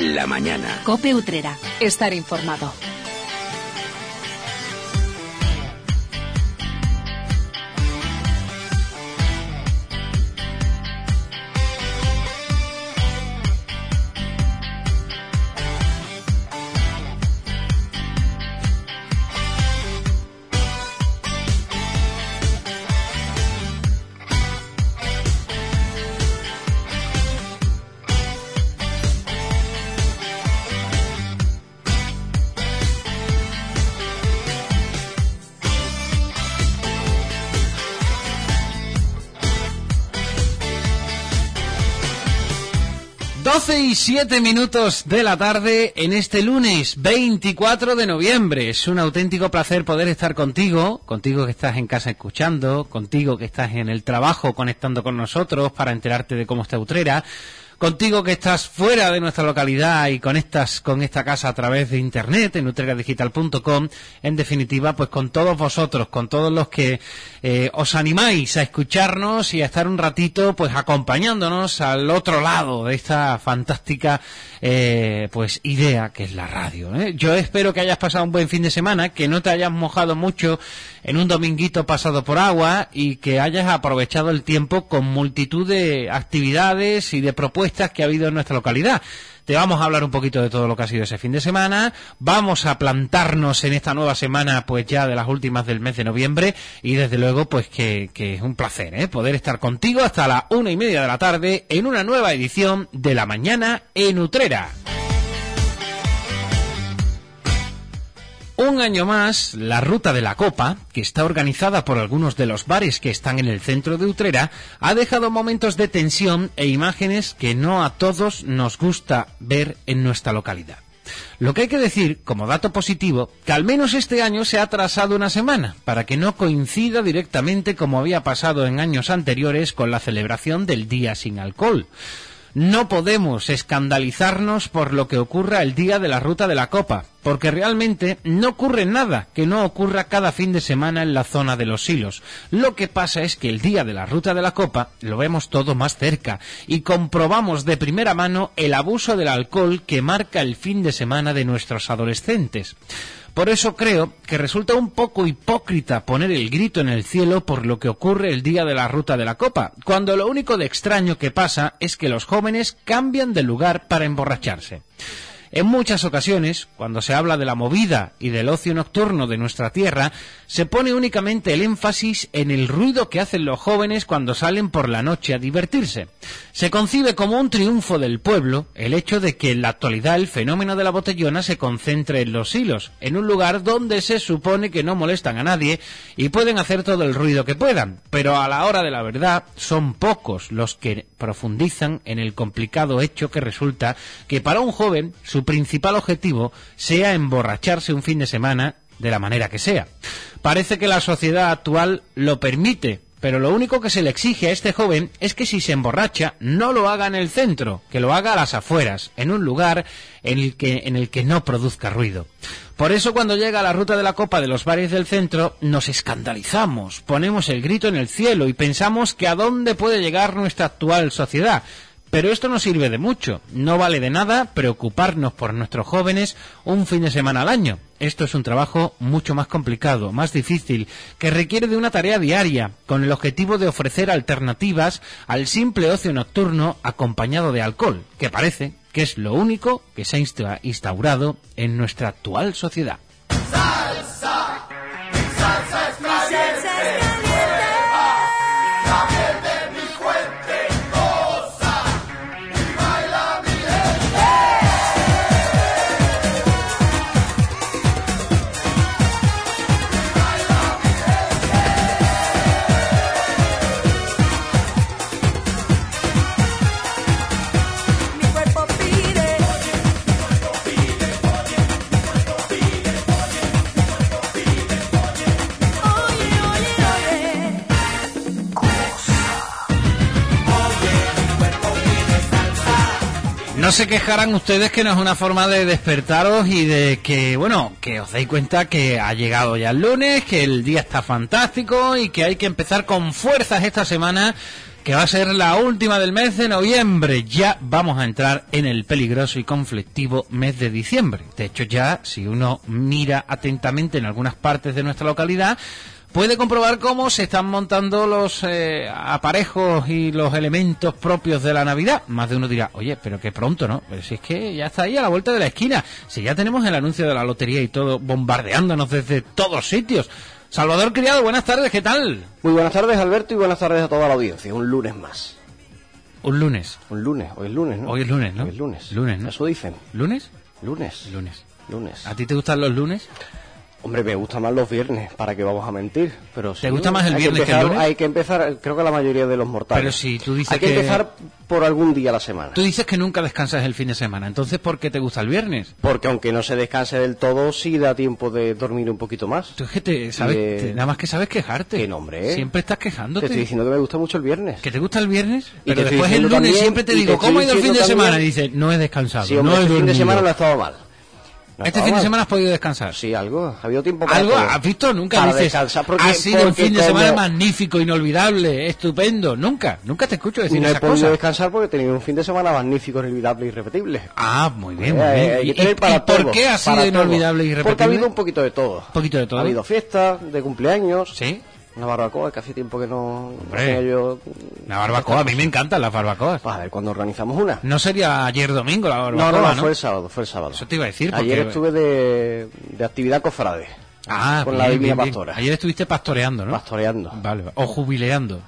La mañana. Cope Utrera. Estar informado. Doce y siete minutos de la tarde en este lunes 24 de noviembre. Es un auténtico placer poder estar contigo, contigo que estás en casa escuchando, contigo que estás en el trabajo conectando con nosotros para enterarte de cómo está Utrera, contigo que estás fuera de nuestra localidad y conectas con esta casa a través de internet en utreradigital.com, en definitiva, pues con todos vosotros, con todos los que eh, os animáis a escucharnos y a estar un ratito, pues acompañándonos al otro lado de esta fantástica, eh, pues idea que es la radio. ¿eh? Yo espero que hayas pasado un buen fin de semana, que no te hayas mojado mucho en un dominguito pasado por agua y que hayas aprovechado el tiempo con multitud de actividades y de propuestas que ha habido en nuestra localidad. Te vamos a hablar un poquito de todo lo que ha sido ese fin de semana. Vamos a plantarnos en esta nueva semana, pues ya de las últimas del mes de noviembre. Y desde luego, pues que, es un placer, ¿eh? Poder estar contigo hasta la una y media de la tarde en una nueva edición de La Mañana en Utrera. Un año más, la Ruta de la Copa, que está organizada por algunos de los bares que están en el centro de Utrera, ha dejado momentos de tensión e imágenes que no a todos nos gusta ver en nuestra localidad. Lo que hay que decir, como dato positivo, que al menos este año se ha atrasado una semana, para que no coincida directamente como había pasado en años anteriores con la celebración del Día sin Alcohol. No podemos escandalizarnos por lo que ocurra el día de la ruta de la copa, porque realmente no ocurre nada que no ocurra cada fin de semana en la zona de los silos. Lo que pasa es que el día de la ruta de la copa lo vemos todo más cerca y comprobamos de primera mano el abuso del alcohol que marca el fin de semana de nuestros adolescentes. Por eso creo que resulta un poco hipócrita poner el grito en el cielo por lo que ocurre el día de la ruta de la copa, cuando lo único de extraño que pasa es que los jóvenes cambian de lugar para emborracharse. En muchas ocasiones, cuando se habla de la movida y del ocio nocturno de nuestra tierra, se pone únicamente el énfasis en el ruido que hacen los jóvenes cuando salen por la noche a divertirse. Se concibe como un triunfo del pueblo el hecho de que en la actualidad el fenómeno de la botellona se concentre en los hilos, en un lugar donde se supone que no molestan a nadie y pueden hacer todo el ruido que puedan, pero a la hora de la verdad son pocos los que profundizan en el complicado hecho que resulta que para un joven principal objetivo sea emborracharse un fin de semana de la manera que sea. Parece que la sociedad actual lo permite, pero lo único que se le exige a este joven es que si se emborracha no lo haga en el centro, que lo haga a las afueras, en un lugar en el que, en el que no produzca ruido. Por eso cuando llega la ruta de la copa de los bares del centro nos escandalizamos, ponemos el grito en el cielo y pensamos que a dónde puede llegar nuestra actual sociedad. Pero esto no sirve de mucho. No vale de nada preocuparnos por nuestros jóvenes un fin de semana al año. Esto es un trabajo mucho más complicado, más difícil, que requiere de una tarea diaria, con el objetivo de ofrecer alternativas al simple ocio nocturno acompañado de alcohol, que parece que es lo único que se ha instaurado en nuestra actual sociedad. No se quejarán ustedes que no es una forma de despertaros y de que, bueno, que os deis cuenta que ha llegado ya el lunes, que el día está fantástico y que hay que empezar con fuerzas esta semana que va a ser la última del mes de noviembre. Ya vamos a entrar en el peligroso y conflictivo mes de diciembre. De hecho, ya si uno mira atentamente en algunas partes de nuestra localidad, puede comprobar cómo se están montando los eh, aparejos y los elementos propios de la Navidad. Más de uno dirá, oye, pero qué pronto, ¿no? Pero si es que ya está ahí a la vuelta de la esquina, si ya tenemos el anuncio de la lotería y todo bombardeándonos desde todos sitios. Salvador Criado, buenas tardes, ¿qué tal? Muy buenas tardes, Alberto, y buenas tardes a toda la audiencia. Un lunes más. Un lunes. Un lunes, hoy es lunes, ¿no? Hoy es lunes, ¿no? Hoy es lunes. Lunes, ¿no? Eso dicen. ¿Lunes? Lunes. Lunes. Lunes. ¿A ti te gustan los lunes? Hombre, me gustan más los viernes, para que vamos a mentir. Pero sí, ¿Te gusta más el viernes que el empezar- lunes? Hay que empezar, creo que la mayoría de los mortales. Pero si tú dices Hay que, que- empezar por algún día a la semana. Tú dices que nunca descansas el fin de semana, entonces ¿por qué te gusta el viernes? Porque aunque no se descanse del todo, sí da tiempo de dormir un poquito más. Tú es que te sabes, Eh, te- nada más que sabes quejarte. qué nombre, ¿eh? Siempre estás Te quejándote. estoy diciendo que me gusta mucho el viernes. ¿Que te gusta el viernes? Y Pero te después el lunes también- siempre te digo, te ¿cómo ha ido el fin de semana? Y dices, no he descansado, Sí, no hombre, he este fin de semana no ha estado mal. No Este fin de semana has podido descansar. Sí, algo. Ha habido tiempo para ¿Algo? todo. ¿Has visto? Nunca Para dices, porque- ha sido un fin de como semana magnífico, inolvidable, estupendo. Nunca, nunca te escucho decir No he esas podido cosas. descansar porque he tenido un fin de semana magnífico, inolvidable y irrepetible. Ah, muy bien, muy Eh, bien. que ¿Y, y- para y por qué ha sido para todo. inolvidable y Porque ha irrepetible? habido un poquito de todo. Un poquito de todo. Ha habido fiestas de cumpleaños, Sí, una barbacoa que hace tiempo que no, no yo. la barbacoa, a mí me encantan las barbacoas. A ver, cuando organizamos una. No sería ayer domingo la barbacoa, no, ¿no? no, fue el sábado, fue el sábado. Eso te iba a decir, Ayer porque- estuve de, de actividad cofrade. Ah, con bien, la Divina. Pastora. Ayer estuviste pastoreando, ¿no? Pastoreando. Vale, o jubileando.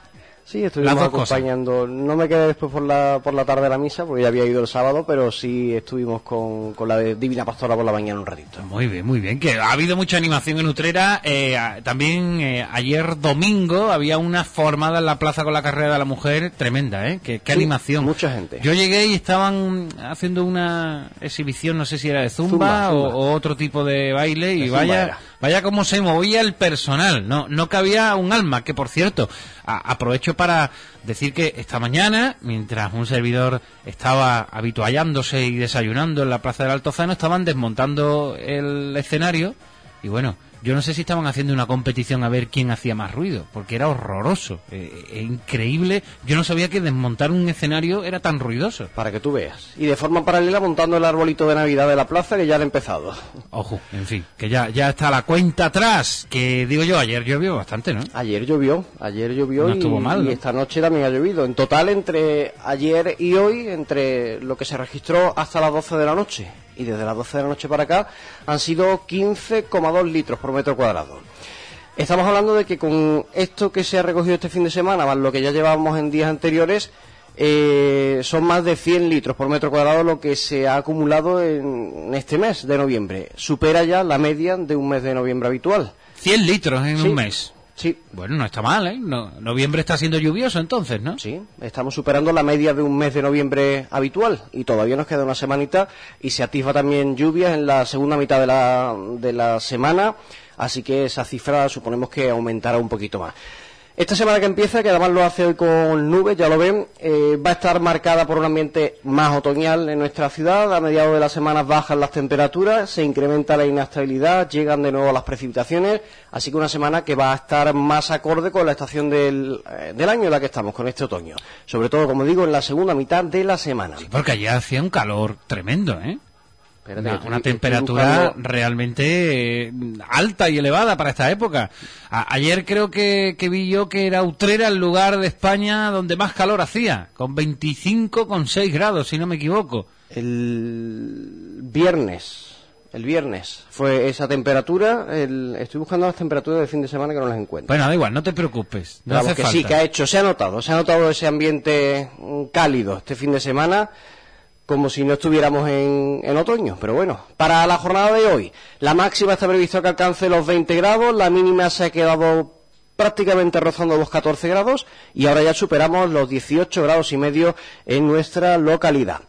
Sí, estuvimos cosas. acompañando. No me quedé después por la, por la tarde a la misa, porque ya había ido el sábado, pero sí estuvimos con, con la de Divina Pastora por la mañana un ratito. Muy bien, muy bien. Que ha habido mucha animación en Utrera. Eh, también eh, ayer domingo había una formada en la plaza con la carrera de la mujer tremenda, ¿eh? Qué, qué Sí, animación. mucha gente. Yo llegué y estaban haciendo una exhibición, no sé si era de zumba, Zumba, o- zumba. O, otro tipo de baile y De vaya, era. Vaya cómo se movía el personal. No, no cabía un alma. Que por cierto, aprovecho para decir que esta mañana, mientras un servidor estaba habituallándose y desayunando en la plaza del Altozano, estaban desmontando el escenario y bueno, yo no sé si estaban haciendo una competición a ver quién hacía más ruido, porque era horroroso, eh, eh, increíble. Yo no sabía que desmontar un escenario era tan ruidoso. Para que tú veas. Y de forma paralela montando el arbolito de Navidad de la plaza, que ya han empezado. Ojo, en fin, que ya, ya está la cuenta atrás, que digo yo, ayer llovió bastante, ¿no? Ayer llovió, ayer llovió No y, estuvo mal, y esta noche también ha llovido. En total, entre ayer y hoy, entre lo que se registró hasta las 12 de la noche y desde las 12 de la noche para acá, han sido 15,2 litros por metro cuadrado. Estamos hablando de que con esto que se ha recogido este fin de semana, más lo que ya llevábamos en días anteriores, eh, son más de 100 litros por metro cuadrado lo que se ha acumulado en este mes de noviembre. Supera ya la media de un mes de noviembre habitual. 100 litros en Sí. un mes. Sí, Bueno, no está mal, ¿eh? No- noviembre está siendo lluvioso entonces, ¿no? Sí, estamos superando la media de un mes de noviembre habitual y todavía nos queda una semanita y se atisba también lluvias en la segunda mitad de la, de la semana, así que esa cifra suponemos que aumentará un poquito más. Esta semana que empieza, que además lo hace hoy con nubes, ya lo ven, eh, va a estar marcada por un ambiente más otoñal en nuestra ciudad. A mediados de la semana bajan las temperaturas, se incrementa la inestabilidad, llegan de nuevo las precipitaciones, así que una semana que va a estar más acorde con la estación del, eh, del año en la que estamos, con este otoño. Sobre todo, como digo, en la segunda mitad de la semana. Sí, porque ayer hacía un calor tremendo, ¿eh? Espérate, Una, temperatura buscando- realmente eh, alta y elevada para esta época. A- ayer creo que, que vi yo que era Utrera el lugar de España donde más calor hacía, con 25,6 grados, si no me equivoco. El viernes, el viernes fue esa temperatura. el- estoy buscando las temperaturas del fin de semana que no las encuentro. Bueno, da igual, no te preocupes. No Vamos, hace que falta. sí, que ha hecho, se ha notado, se ha notado ese ambiente mm, cálido este fin de semana, como si no estuviéramos en, otoño. Pero bueno, para la jornada de hoy, la máxima está previsto que alcance los 20 grados, la mínima se ha quedado prácticamente rozando los 14 grados y ahora ya superamos los 18 grados y medio en nuestra localidad.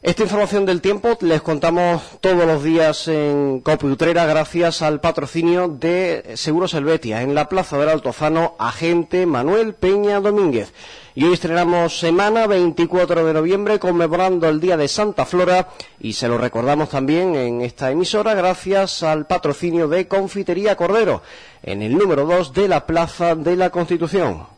Esta información del tiempo les contamos todos los días en Copiutrera gracias al patrocinio de Seguros Helvetia en la Plaza del Altozano, agente Manuel Peña Domínguez. Y hoy estrenamos semana 24 de noviembre conmemorando el Día de Santa Flora y se lo recordamos también en esta emisora gracias al patrocinio de Confitería Cordero en el número 2 de la Plaza de la Constitución.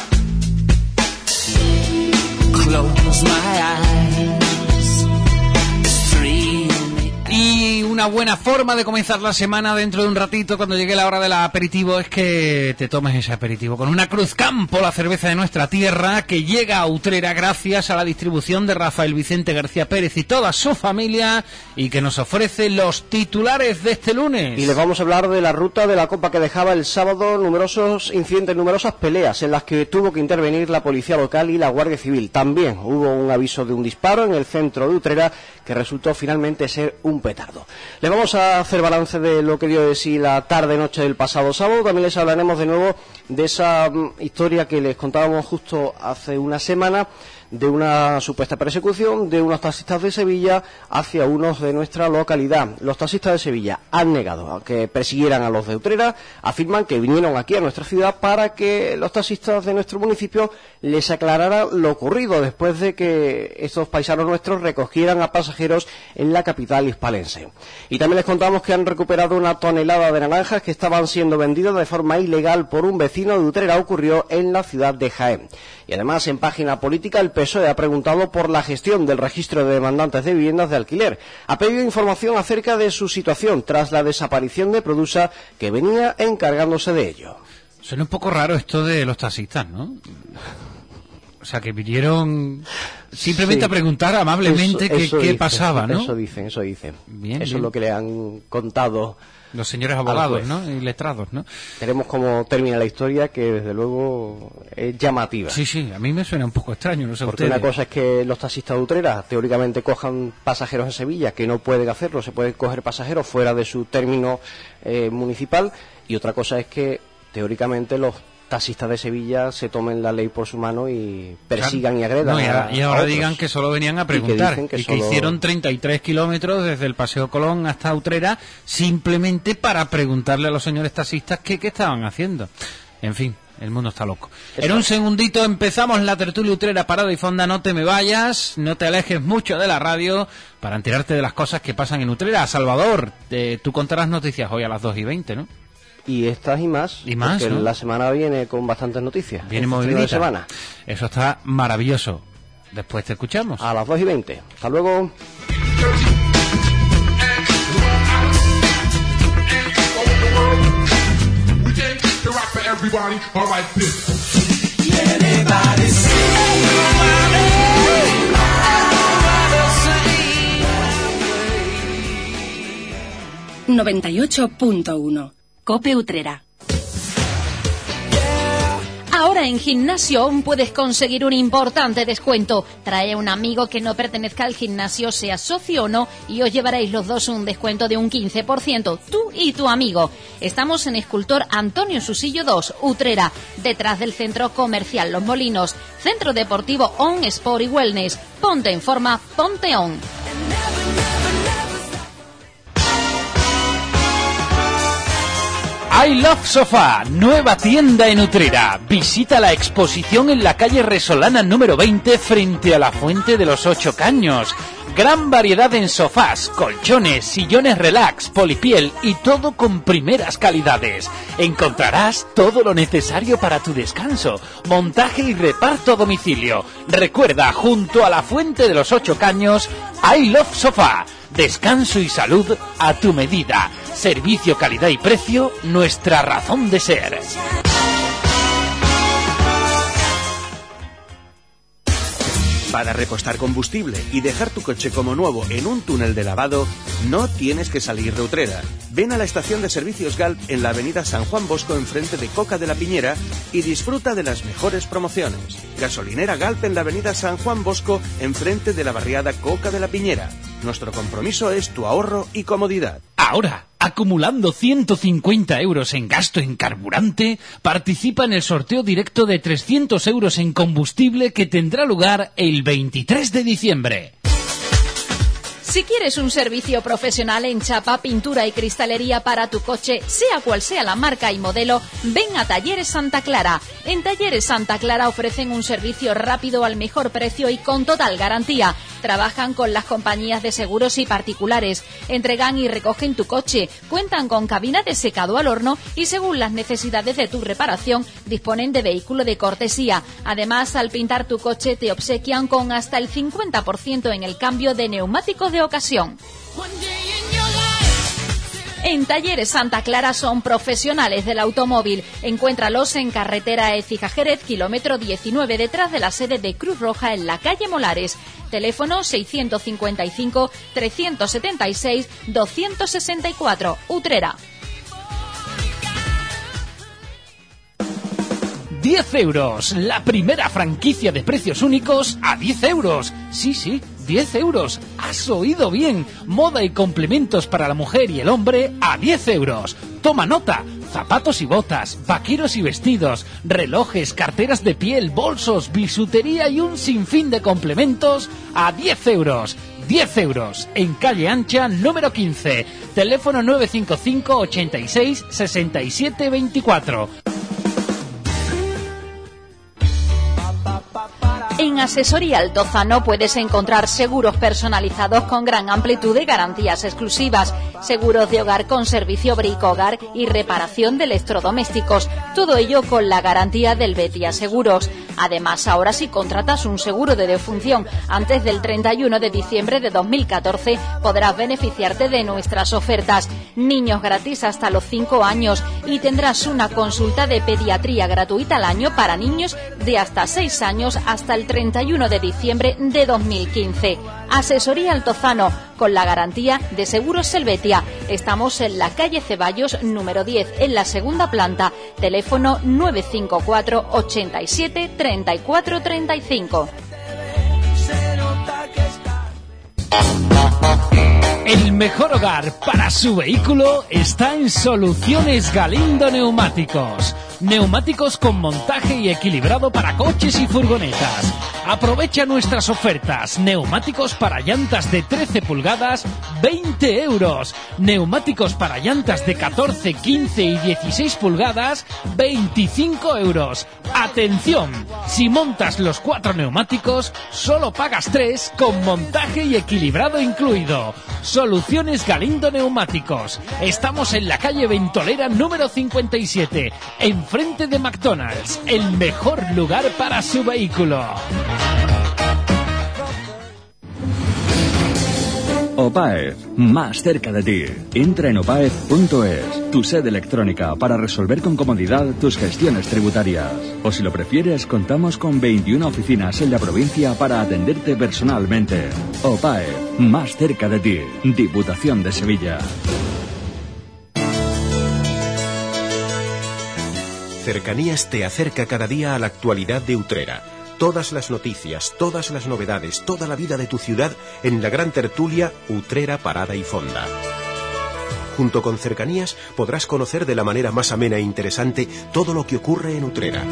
Close my eyes. Una buena forma de comenzar la semana dentro de un ratito, cuando llegue la hora del aperitivo, es que te tomes ese aperitivo con una Cruz Campo, la cerveza de nuestra tierra, que llega a Utrera gracias a la distribución de Rafael Vicente García Pérez y toda su familia, y que nos ofrece los titulares de este lunes. Y les vamos a hablar de la ruta de la Copa que dejaba el sábado numerosos incidentes, numerosas peleas en las que tuvo que intervenir la Policía Local y la Guardia Civil. También hubo un aviso de un disparo en el centro de Utrera que resultó finalmente ser un petardo. Les vamos a hacer balance de lo que dio de sí la tarde-noche del pasado sábado. También les hablaremos de nuevo de esa mm, historia que les contábamos justo hace una semana de una supuesta persecución de unos taxistas de Sevilla hacia unos de nuestra localidad. Los taxistas de Sevilla han negado a que persiguieran a los de Utrera, afirman que vinieron aquí a nuestra ciudad para que los taxistas de nuestro municipio les aclararan lo ocurrido después de que estos paisanos nuestros recogieran a pasajeros en la capital hispalense. Y también les contamos que han recuperado una tonelada de naranjas que estaban siendo vendidas de forma ilegal por un vecino de Utrera. Ocurrió en la ciudad de Jaén. Y además, en página política, el PSOE ha preguntado por la gestión del registro de demandantes de viviendas de alquiler. Ha pedido información acerca de su situación tras la desaparición de Produsa, que venía encargándose de ello. Suena un poco raro esto de los taxistas, ¿no? O sea, que vinieron simplemente Sí. a preguntar amablemente Eso- qué, eso qué dicen, pasaba, ¿no? Eso dicen, eso dicen. Bien, eso bien. es lo que le han contado. Los señores abogados. ¿no? Y letrados, ¿no? Veremos cómo termina la historia, que desde luego es llamativa. Sí, sí, a mí me suena un poco extraño, no sé Porque ustedes. una cosa es que los taxistas de Utrera teóricamente cojan pasajeros en Sevilla, que no pueden hacerlo, se pueden coger pasajeros fuera de su término eh, municipal, y otra cosa es que teóricamente los taxistas de Sevilla se tomen la ley por su mano y persigan y agredan. No, y, ahora, a- y a ahora otros. digan que solo venían a Y que preguntar. que y que solo- hicieron 33 kilómetros desde el Paseo Colón hasta Utrera simplemente para preguntarle a los señores taxistas qué, qué estaban haciendo. En fin, el mundo está loco. En un segundito empezamos la tertulia Utrera Parada y Fonda. No te me vayas, no te alejes mucho de la radio para enterarte de las cosas que pasan en Utrera. Salvador, eh, tú contarás noticias hoy a las 2 y 20, ¿no? Y estas y más, Y más, porque ¿no? la semana viene con bastantes noticias. Viene Este movidita. semana. Eso está maravilloso. Después te escuchamos. A las 2 y 20. Hasta luego. We came to rock for everybody. All right, this. Utrera. 98.1. Cope Utrera. Ahora en Gimnasio puedes conseguir un importante descuento. Trae a un amigo que no pertenezca al gimnasio, sea socio o no, y os llevaréis los dos un descuento de un 15%, tú y tu amigo. Estamos en Escultor Antonio Susillo 2, Utrera, detrás del Centro Comercial Los Molinos, Centro Deportivo On Sport y Wellness. Ponte en forma, ponte on. I Love Sofá, nueva tienda en Utrera. Visita la exposición en la calle Resolana número 20 frente a la Fuente de los Ocho Caños. Gran variedad en sofás, colchones, sillones relax, polipiel y todo con primeras calidades. Encontrarás todo lo necesario para tu descanso, montaje y reparto a domicilio. Recuerda, junto a la Fuente de los Ocho Caños, I Love Sofá. Descanso y salud a tu medida. Servicio, calidad y precio, nuestra razón de ser. Para repostar combustible y dejar tu coche como nuevo en un túnel de lavado, no tienes que salir de Utrera. Ven a la estación de servicios Galp en la avenida San Juan Bosco enfrente de Coca de la Piñera y disfruta de las mejores promociones. Gasolinera Galp en la avenida San Juan Bosco enfrente de la barriada Coca de la Piñera. Nuestro compromiso es tu ahorro y comodidad. Ahora, acumulando 150 euros en gasto en carburante, participa en el sorteo directo de 300 euros en combustible que tendrá lugar el 23 de diciembre. Si quieres un servicio profesional en chapa, pintura y cristalería para tu coche, sea cual sea la marca y modelo, ven a Talleres Santa Clara. En Talleres Santa Clara ofrecen un servicio rápido al mejor precio y con total garantía. Trabajan con las compañías de seguros y particulares. Entregan y recogen tu coche. Cuentan con cabina de secado al horno y según las necesidades de tu reparación, disponen de vehículo de cortesía. Además, al pintar tu coche te obsequian con hasta el 50% en el cambio de neumáticos de ocasión. En Talleres Santa Clara son profesionales del automóvil. Encuéntralos en carretera Écija Jerez, kilómetro 19, detrás de la sede de Cruz Roja en la calle Molares. Teléfono 655-376-264. Utrera. 10 euros. La primera franquicia de precios únicos a 10 euros. Sí, sí, 10 euros. Has oído bien. Moda y complementos para la mujer y el hombre a 10 euros. Toma nota. Zapatos y botas, vaqueros y vestidos, relojes, carteras de piel, bolsos, bisutería y un sinfín de complementos a 10 euros. 10 euros en calle ancha número 15. Teléfono 955 86 67 24. En Asesoría Altozano puedes encontrar seguros personalizados con gran amplitud de garantías exclusivas, seguros de hogar con servicio brico-hogar y reparación de electrodomésticos, todo ello con la garantía del Betia Seguros. Además, ahora si contratas un seguro de defunción antes del 31 de diciembre de 2014, podrás beneficiarte de nuestras ofertas. Niños gratis hasta los 5 años y tendrás una consulta de pediatría gratuita al año para niños de hasta 6 años hasta el 31 de diciembre de 2015. Asesoría Altozano, con la garantía de Seguros Selvetia. Estamos en la calle Ceballos número 10, en la segunda planta. Teléfono 954 87 34 35. El mejor hogar para su vehículo está en Soluciones Galindo Neumáticos. Neumáticos con montaje y equilibrado para coches y furgonetas. Aprovecha nuestras ofertas. Neumáticos para llantas de 13 pulgadas, 20 euros. Neumáticos para llantas de 14, 15 y 16 pulgadas, 25 euros. Atención, si montas los cuatro neumáticos, solo pagas tres con montaje y equilibrado incluido. Soluciones Galindo Neumáticos. Estamos en la calle Ventolera número 57, enfrente de McDonald's, el mejor lugar para su vehículo. OPAEF, más cerca de ti. Entra en opaef.es, tu sede electrónica para resolver con comodidad tus gestiones tributarias. O si lo prefieres, contamos con 21 oficinas en la provincia para atenderte personalmente. OPAEF, más cerca de ti. Diputación de Sevilla. Cercanías te acerca cada día a la actualidad de Utrera. Todas las noticias, todas las novedades, toda la vida de tu ciudad en la gran tertulia Utrera Parada y Fonda. Junto con Cercanías podrás conocer de la manera más amena e interesante todo lo que ocurre en Utrera.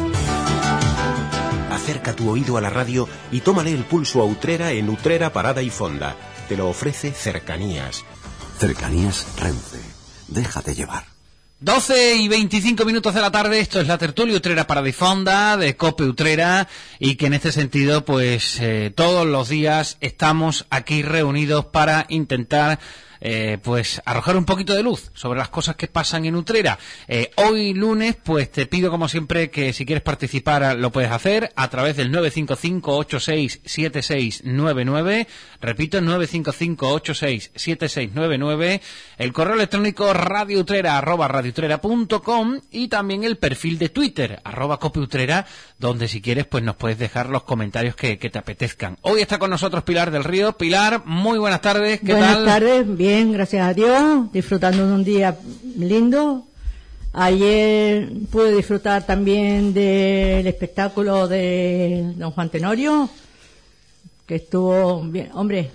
Acerca tu oído a la radio y tómale el pulso a Utrera en Utrera Parada y Fonda. Te lo ofrece Cercanías. Cercanías Renfe. Déjate llevar. 12 y 25 minutos de la tarde, esto es la tertulia Utrera para Difonda, de Cope Utrera, y que en este sentido, pues eh, todos los días estamos aquí reunidos para intentar eh, pues arrojar un poquito de luz sobre las cosas que pasan en Utrera. Eh, hoy lunes, pues te pido como siempre que si quieres participar lo puedes hacer a través del 955-867699. Repito, 955-867699. El correo electrónico radioutrera arroba radioutrera.com y también el perfil de Twitter arroba copiutrera donde si quieres pues nos puedes dejar los comentarios que, que te apetezcan. Hoy está con nosotros Pilar del Río. Pilar, muy buenas tardes. ¿Qué Buenas tal? tardes, bien, gracias a Dios, disfrutando de un día lindo. Ayer pude disfrutar también del espectáculo de don Juan Tenorio, que estuvo bien. Hombre,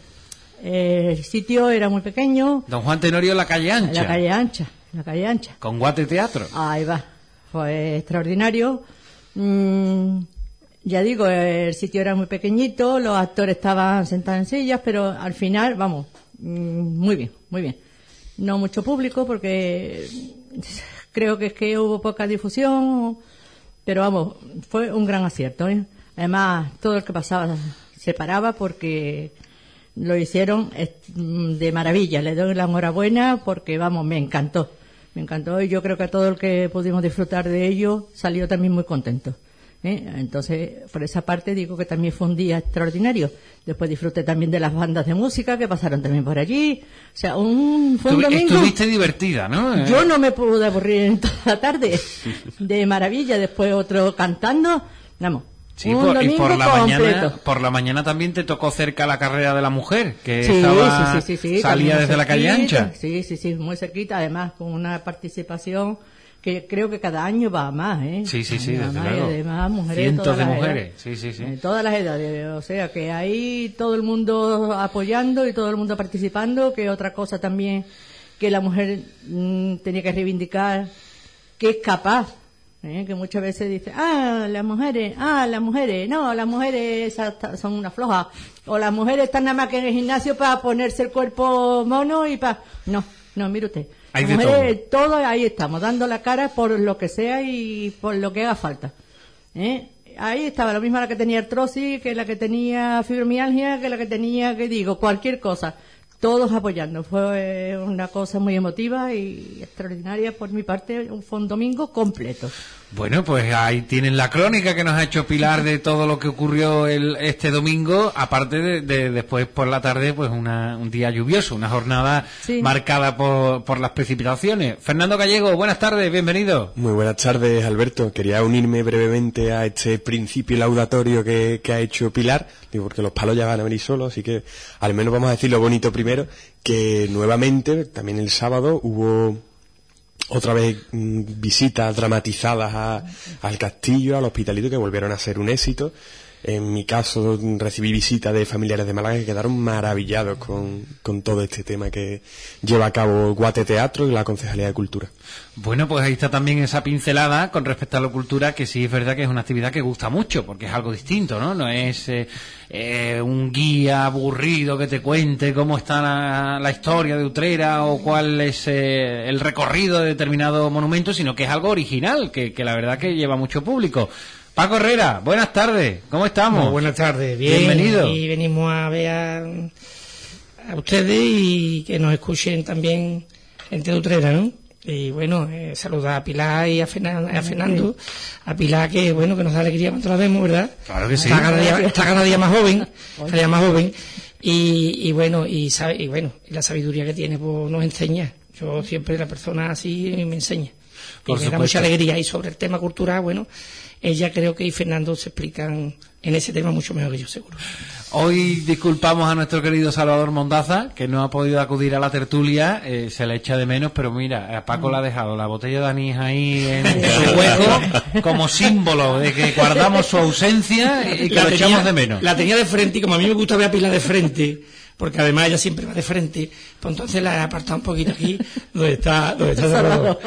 eh, el sitio era muy pequeño, Don Juan Tenorio en la calle ancha. la calle ancha, la calle ancha. Con Guate Teatro. Ahí va, fue extraordinario. Mm, ya digo, el sitio era muy pequeñito, los actores estaban sentados en sillas, pero al final, vamos, mm, muy bien, muy bien. No mucho público porque creo que es que hubo poca difusión, pero vamos, fue un gran acierto. ¿eh? Además, todo el que pasaba se paraba porque lo hicieron eh, de maravilla. Le doy la enhorabuena porque, vamos, me encantó. Me encantó y yo creo que todo el que pudimos disfrutar de ello salió también muy contento. ¿eh? Entonces, por esa parte digo que también fue un día extraordinario. Después disfruté también de las bandas de música que pasaron también por allí. O sea, un, fue un domingo. Estuviste divertida, ¿no? Yo no me pude aburrir en toda la tarde. De maravilla. Después otro cantando. Vamos. Sí, un por, y por la completo. mañana, por la mañana también te tocó cerca la carrera de la mujer, que Sí, estaba, sí, sí, salía desde la calle ancha. Sí, sí, sí, muy cerquita, además con una participación que creo que cada año va a más, ¿eh? Sí, sí, sí, desde luego. más, y además mujeres Cientos todas de mujeres, edades. sí, sí, sí. De todas las edades, o sea que ahí todo el mundo apoyando y todo el mundo participando, que otra cosa también que la mujer mm, tenía que reivindicar, que es capaz, ¿eh? que muchas veces dice, ah, las mujeres, ah, las mujeres, no, las mujeres son una floja, o las mujeres están nada más que en el gimnasio para ponerse el cuerpo mono y para... No, no, mire usted. Las mujeres, todo ahí estamos, dando la cara por lo que sea y por lo que haga falta. ¿Eh? Ahí estaba la misma la que tenía artrosis, que la que tenía fibromialgia, que la que tenía, que digo, cualquier cosa. Todos apoyando. Fue eh, una cosa muy emotiva y extraordinaria por mi parte. Fue un domingo completo. Bueno, pues ahí tienen la crónica que nos ha hecho Pilar de todo lo que ocurrió el, este domingo, aparte de, de después por la tarde, pues una- un día lluvioso, una jornada Sí. marcada por, por las precipitaciones. Fernando Gallego, buenas tardes, bienvenido. Muy buenas tardes, Alberto. Quería unirme brevemente a este principio laudatorio que, que ha hecho Pilar, digo, porque los palos ya van a venir solos, así que al menos vamos a decir lo bonito primero, que nuevamente, también el sábado, hubo otra vez mm, visitas dramatizadas al castillo, al hospitalito, que volvieron a ser un éxito. En mi caso, recibí visitas de familiares de Málaga que quedaron maravillados con, con todo este tema que lleva a cabo Guate Teatro y la Concejalía de Cultura. Bueno, pues ahí está también esa pincelada con respecto a la cultura, que sí es verdad que es una actividad que gusta mucho, porque es algo distinto, ¿no? No es eh, eh, un guía aburrido que te cuente cómo está la, historia de Utrera o cuál es eh, el recorrido de determinado monumento, sino que es algo original, que la verdad que lleva mucho público. Paco Herrera, buenas tardes, ¿cómo estamos? Muy buenas tardes, bien. Bienvenido. Y venimos a ver a, a ustedes y que nos escuchen también gente de Utrera, ¿no? Y bueno, eh, saludar a Pilar y a, Fernan- a Fernando. A Pilar que, bueno, que nos da alegría cuando la vemos, ¿verdad? Claro que sí. Está cada día, está cada día más joven, cada día más joven. Y, y bueno, y, sabe, y bueno, y la sabiduría que tiene, pues nos enseña. Yo siempre la persona así me enseña. Por y me da mucha alegría. Y sobre el tema cultural, bueno, ella creo que y Fernando se explican en ese tema mucho mejor que yo, seguro. Hoy disculpamos a nuestro querido Salvador Mondaza, que no ha podido acudir a la tertulia, eh, se le echa de menos, pero mira, a Paco le ha dejado la botella de anís ahí en su hueco como símbolo de que guardamos su ausencia y que La lo tenía- echamos de menos. La tenía de frente y como a mí me gusta ver a Pilar de frente, porque además ella siempre va de frente, pues entonces la he apartado un poquito aquí, donde está, donde está Salvador.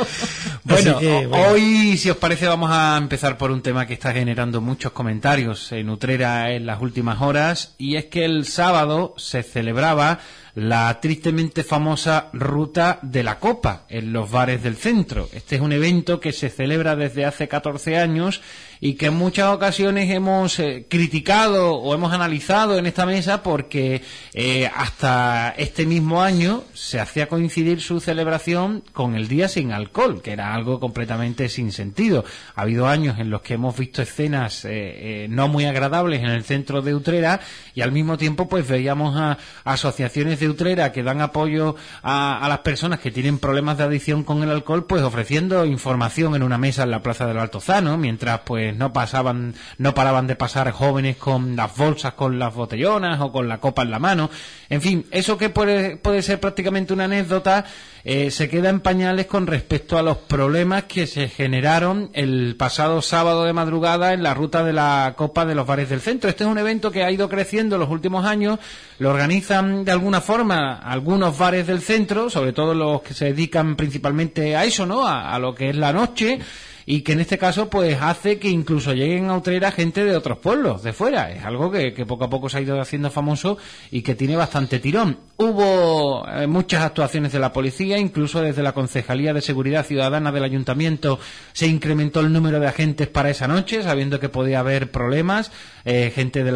Bueno, que, bueno. hoy, si os parece, vamos a empezar por un tema que está generando muchos comentarios en Utrera en las últimas horas, y es que el sábado se celebraba la tristemente famosa Ruta de la Copa en los bares del centro. Este es un evento que se celebra desde hace 14 años y que en muchas ocasiones hemos eh, criticado o hemos analizado en esta mesa porque eh, hasta este mismo año se hacía coincidir su celebración con el día sin alcohol, que era algo completamente sin sentido. Ha habido años en los que hemos visto escenas eh, no muy agradables en el centro de Utrera y al mismo tiempo pues veíamos a, asociaciones de Utrera que dan apoyo a, a las personas que tienen problemas de adicción con el alcohol pues ofreciendo información en una mesa en la Plaza del Altozano mientras pues no pasaban, no paraban de pasar jóvenes con las bolsas, con las botellonas o con la copa en la mano. En fin, eso que puede, puede ser prácticamente una anécdota, eh, se queda en pañales con respecto a los problemas que se generaron el pasado sábado de madrugada en la ruta de la Copa de los Bares del Centro. Este es un evento que ha ido creciendo en los últimos años, lo organizan de alguna forma algunos bares del centro, sobre todo los que se dedican principalmente a eso, ¿no? a, a lo que es la noche y que en este caso pues hace que incluso lleguen a Utrera gente de otros pueblos, de fuera. Es algo que, poco a poco se ha ido haciendo famoso y que tiene bastante tirón. Hubo eh, muchas actuaciones de la policía, incluso desde la Concejalía de Seguridad Ciudadana del Ayuntamiento se incrementó el número de agentes para esa noche, sabiendo que podía haber problemas, eh, gente del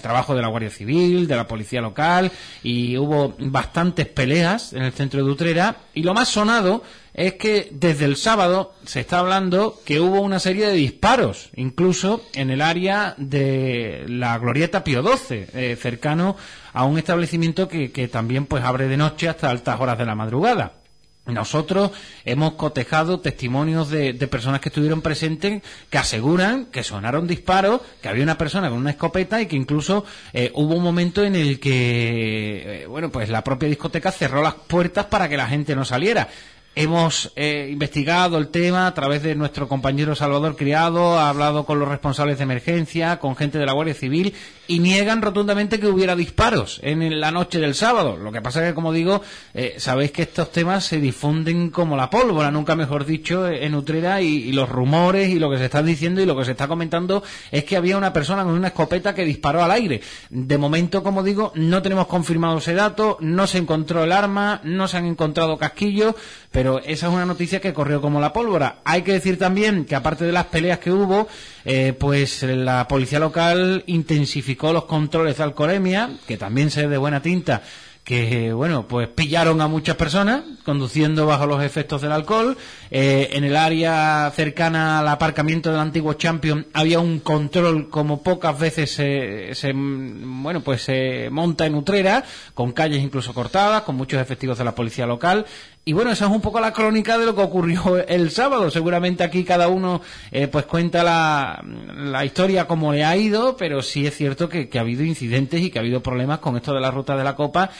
trabajo de la Guardia Civil, de la Policía Local, y hubo bastantes peleas en el centro de Utrera, y lo más sonado es que desde el sábado se está hablando que hubo una serie de disparos, incluso en el área de la Glorieta Pío XII, eh, cercano a un establecimiento que, que también pues abre de noche hasta altas horas de la madrugada. Nosotros hemos cotejado testimonios de, personas que estuvieron presentes que aseguran que sonaron disparos, que había una persona con una escopeta y que incluso eh, hubo un momento en el que, eh, bueno, pues la propia discoteca cerró las puertas para que la gente no saliera. Hemos eh, investigado el tema a través de nuestro compañero Salvador Criado, ha hablado con los responsables de emergencia, con gente de la Guardia Civil y niegan rotundamente que hubiera disparos en la noche del sábado. Lo que pasa es que, como digo, eh, sabéis que estos temas se difunden como la pólvora, nunca mejor dicho, en Utrera y, y, los rumores y lo que se está diciendo y lo que se está comentando es que había una persona con una escopeta que disparó al aire. De momento, como digo, no tenemos confirmado ese dato, no se encontró el arma, no se han encontrado casquillos, pero esa es una noticia que corrió como la pólvora. Hay que decir también que aparte de las peleas que hubo, eh, pues la policía local intensificó los controles de alcoholemia, que también se de buena tinta que bueno pues pillaron a muchas personas conduciendo bajo los efectos del alcohol eh, en el área cercana al aparcamiento del antiguo Champion había un control como pocas veces se, se bueno pues se monta en Utrera con calles incluso cortadas con muchos efectivos de la policía local y bueno, esa es un poco la crónica de lo que ocurrió el sábado. Seguramente aquí cada uno eh, pues cuenta la, la, historia como le ha ido, pero sí es cierto que, que, ha habido incidentes y que ha habido problemas con esto de la ruta de la Copa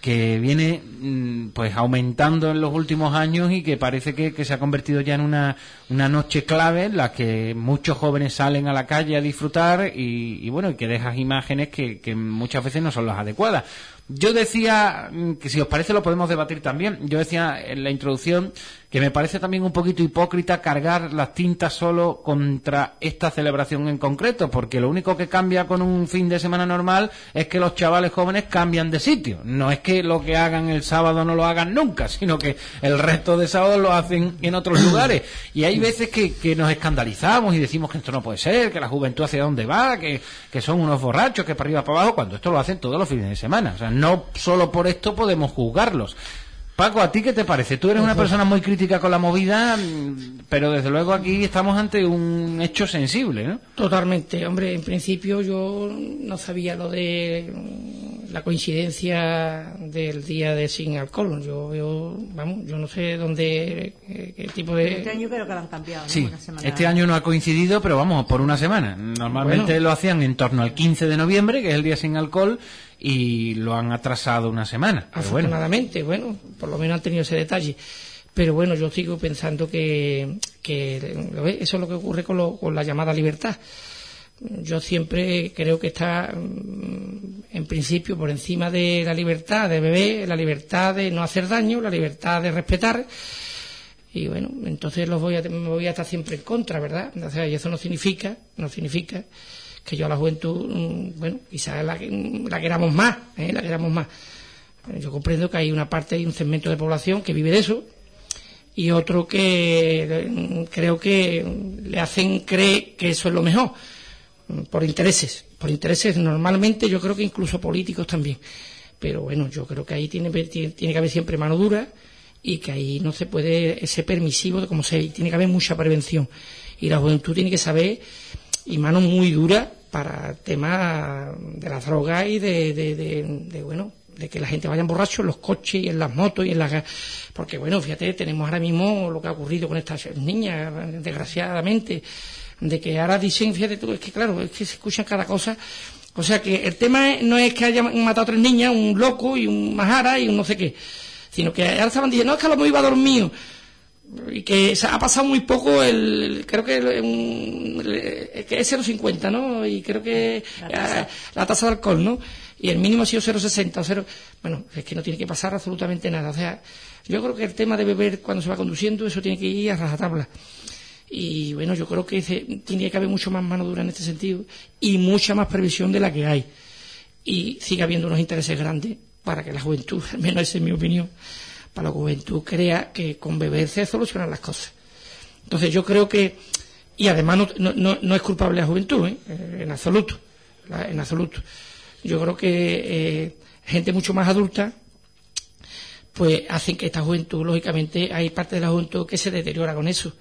que viene mm, pues aumentando en los últimos años y que parece que, que, se ha convertido ya en una, una noche clave en la que muchos jóvenes salen a la calle a disfrutar y, bueno, y que dejas imágenes que, que muchas veces no son las adecuadas. Yo decía, mm, que si os parece lo podemos debatir también, yo decía en la introducción que me parece también un poquito hipócrita cargar las tintas solo contra esta celebración en concreto, porque lo único que cambia con un fin de semana normal es que los chavales jóvenes cambian de sitio. No es que lo que hagan el sábado no lo hagan nunca, sino que el resto de sábados lo hacen en otros lugares. Y hay veces que, que nos escandalizamos y decimos que esto no puede ser, que la juventud hacia dónde va, que, que son unos borrachos, que para arriba para abajo, cuando esto lo hacen todos los fines de semana. O sea, no solo por esto podemos juzgarlos. Paco, ¿a ti qué te parece? Tú eres una persona muy crítica con la movida, pero desde luego aquí estamos ante un hecho sensible, ¿no? Totalmente. Hombre, en principio yo no sabía lo de la coincidencia del día de sin alcohol. Yo, yo vamos, yo no sé dónde, qué, qué tipo de... Este año creo que lo han cambiado. ¿no? Sí, este año no ha coincidido, pero vamos, por una semana. Normalmente bueno. lo hacían en torno al 15 de noviembre, que es el día sin alcohol, y lo han atrasado una semana. Afortunadamente, bueno. bueno, por lo menos han tenido ese detalle. Pero bueno, yo sigo pensando que, que eso es lo que ocurre con, lo, con la llamada libertad. Yo siempre creo que está, en principio, por encima de la libertad de beber, la libertad de no hacer daño, la libertad de respetar. Y bueno, entonces los voy a, me voy a estar siempre en contra, ¿verdad? O sea, y eso no significa, no significa que yo a la juventud, bueno, quizás la, la queramos más, ¿eh? la queramos más. Yo comprendo que hay una parte y un segmento de población que vive de eso y otro que mm, creo que le hacen creer que eso es lo mejor, mm, por intereses, por intereses normalmente yo creo que incluso políticos también. Pero bueno, yo creo que ahí tiene, tiene, que haber siempre mano dura y que ahí no se puede ser permisivo, como se tiene que haber mucha prevención. Y la juventud tiene que saber, y mano muy dura para el tema de las drogas y de, de, de, bueno, de que la gente vaya borracho en los coches y en las motos y en las... Porque bueno, fíjate, tenemos ahora mismo lo que ha ocurrido con estas niñas, desgraciadamente, de que ahora dicen, fíjate tú, es que claro, es que se escuchan cada cosa. O sea que el tema no es que hayan matado a tres niñas, un loco y un majara y un no sé qué, sino que ahora estaban diciendo, no, es que a lo mejor iba dormido. Y que se ha pasado muy poco el, creo que un- el- que es 0,50, ¿no? Y creo que ah, la tasa de alcohol, ¿no? Y el mínimo ha sido 0,60 o 0, bueno, es que no tiene que pasar absolutamente nada. O sea, yo creo que el tema de beber cuando se va conduciendo, eso tiene que ir a rajatabla. Y bueno, yo creo que tiene que haber mucho más mano dura en este sentido y mucha más previsión de la que hay. Y sigue habiendo unos intereses grandes para que la juventud, al menos esa es mi opinión, para la juventud crea que con beber se solucionan las cosas. Entonces yo creo que, y además no, no- no- es culpable la juventud, ¿eh? Eh, en absoluto, en absoluto. Yo creo que eh, gente mucho más adulta, pues hacen que esta juventud, lógicamente, hay parte de la juventud que se deteriora con eso.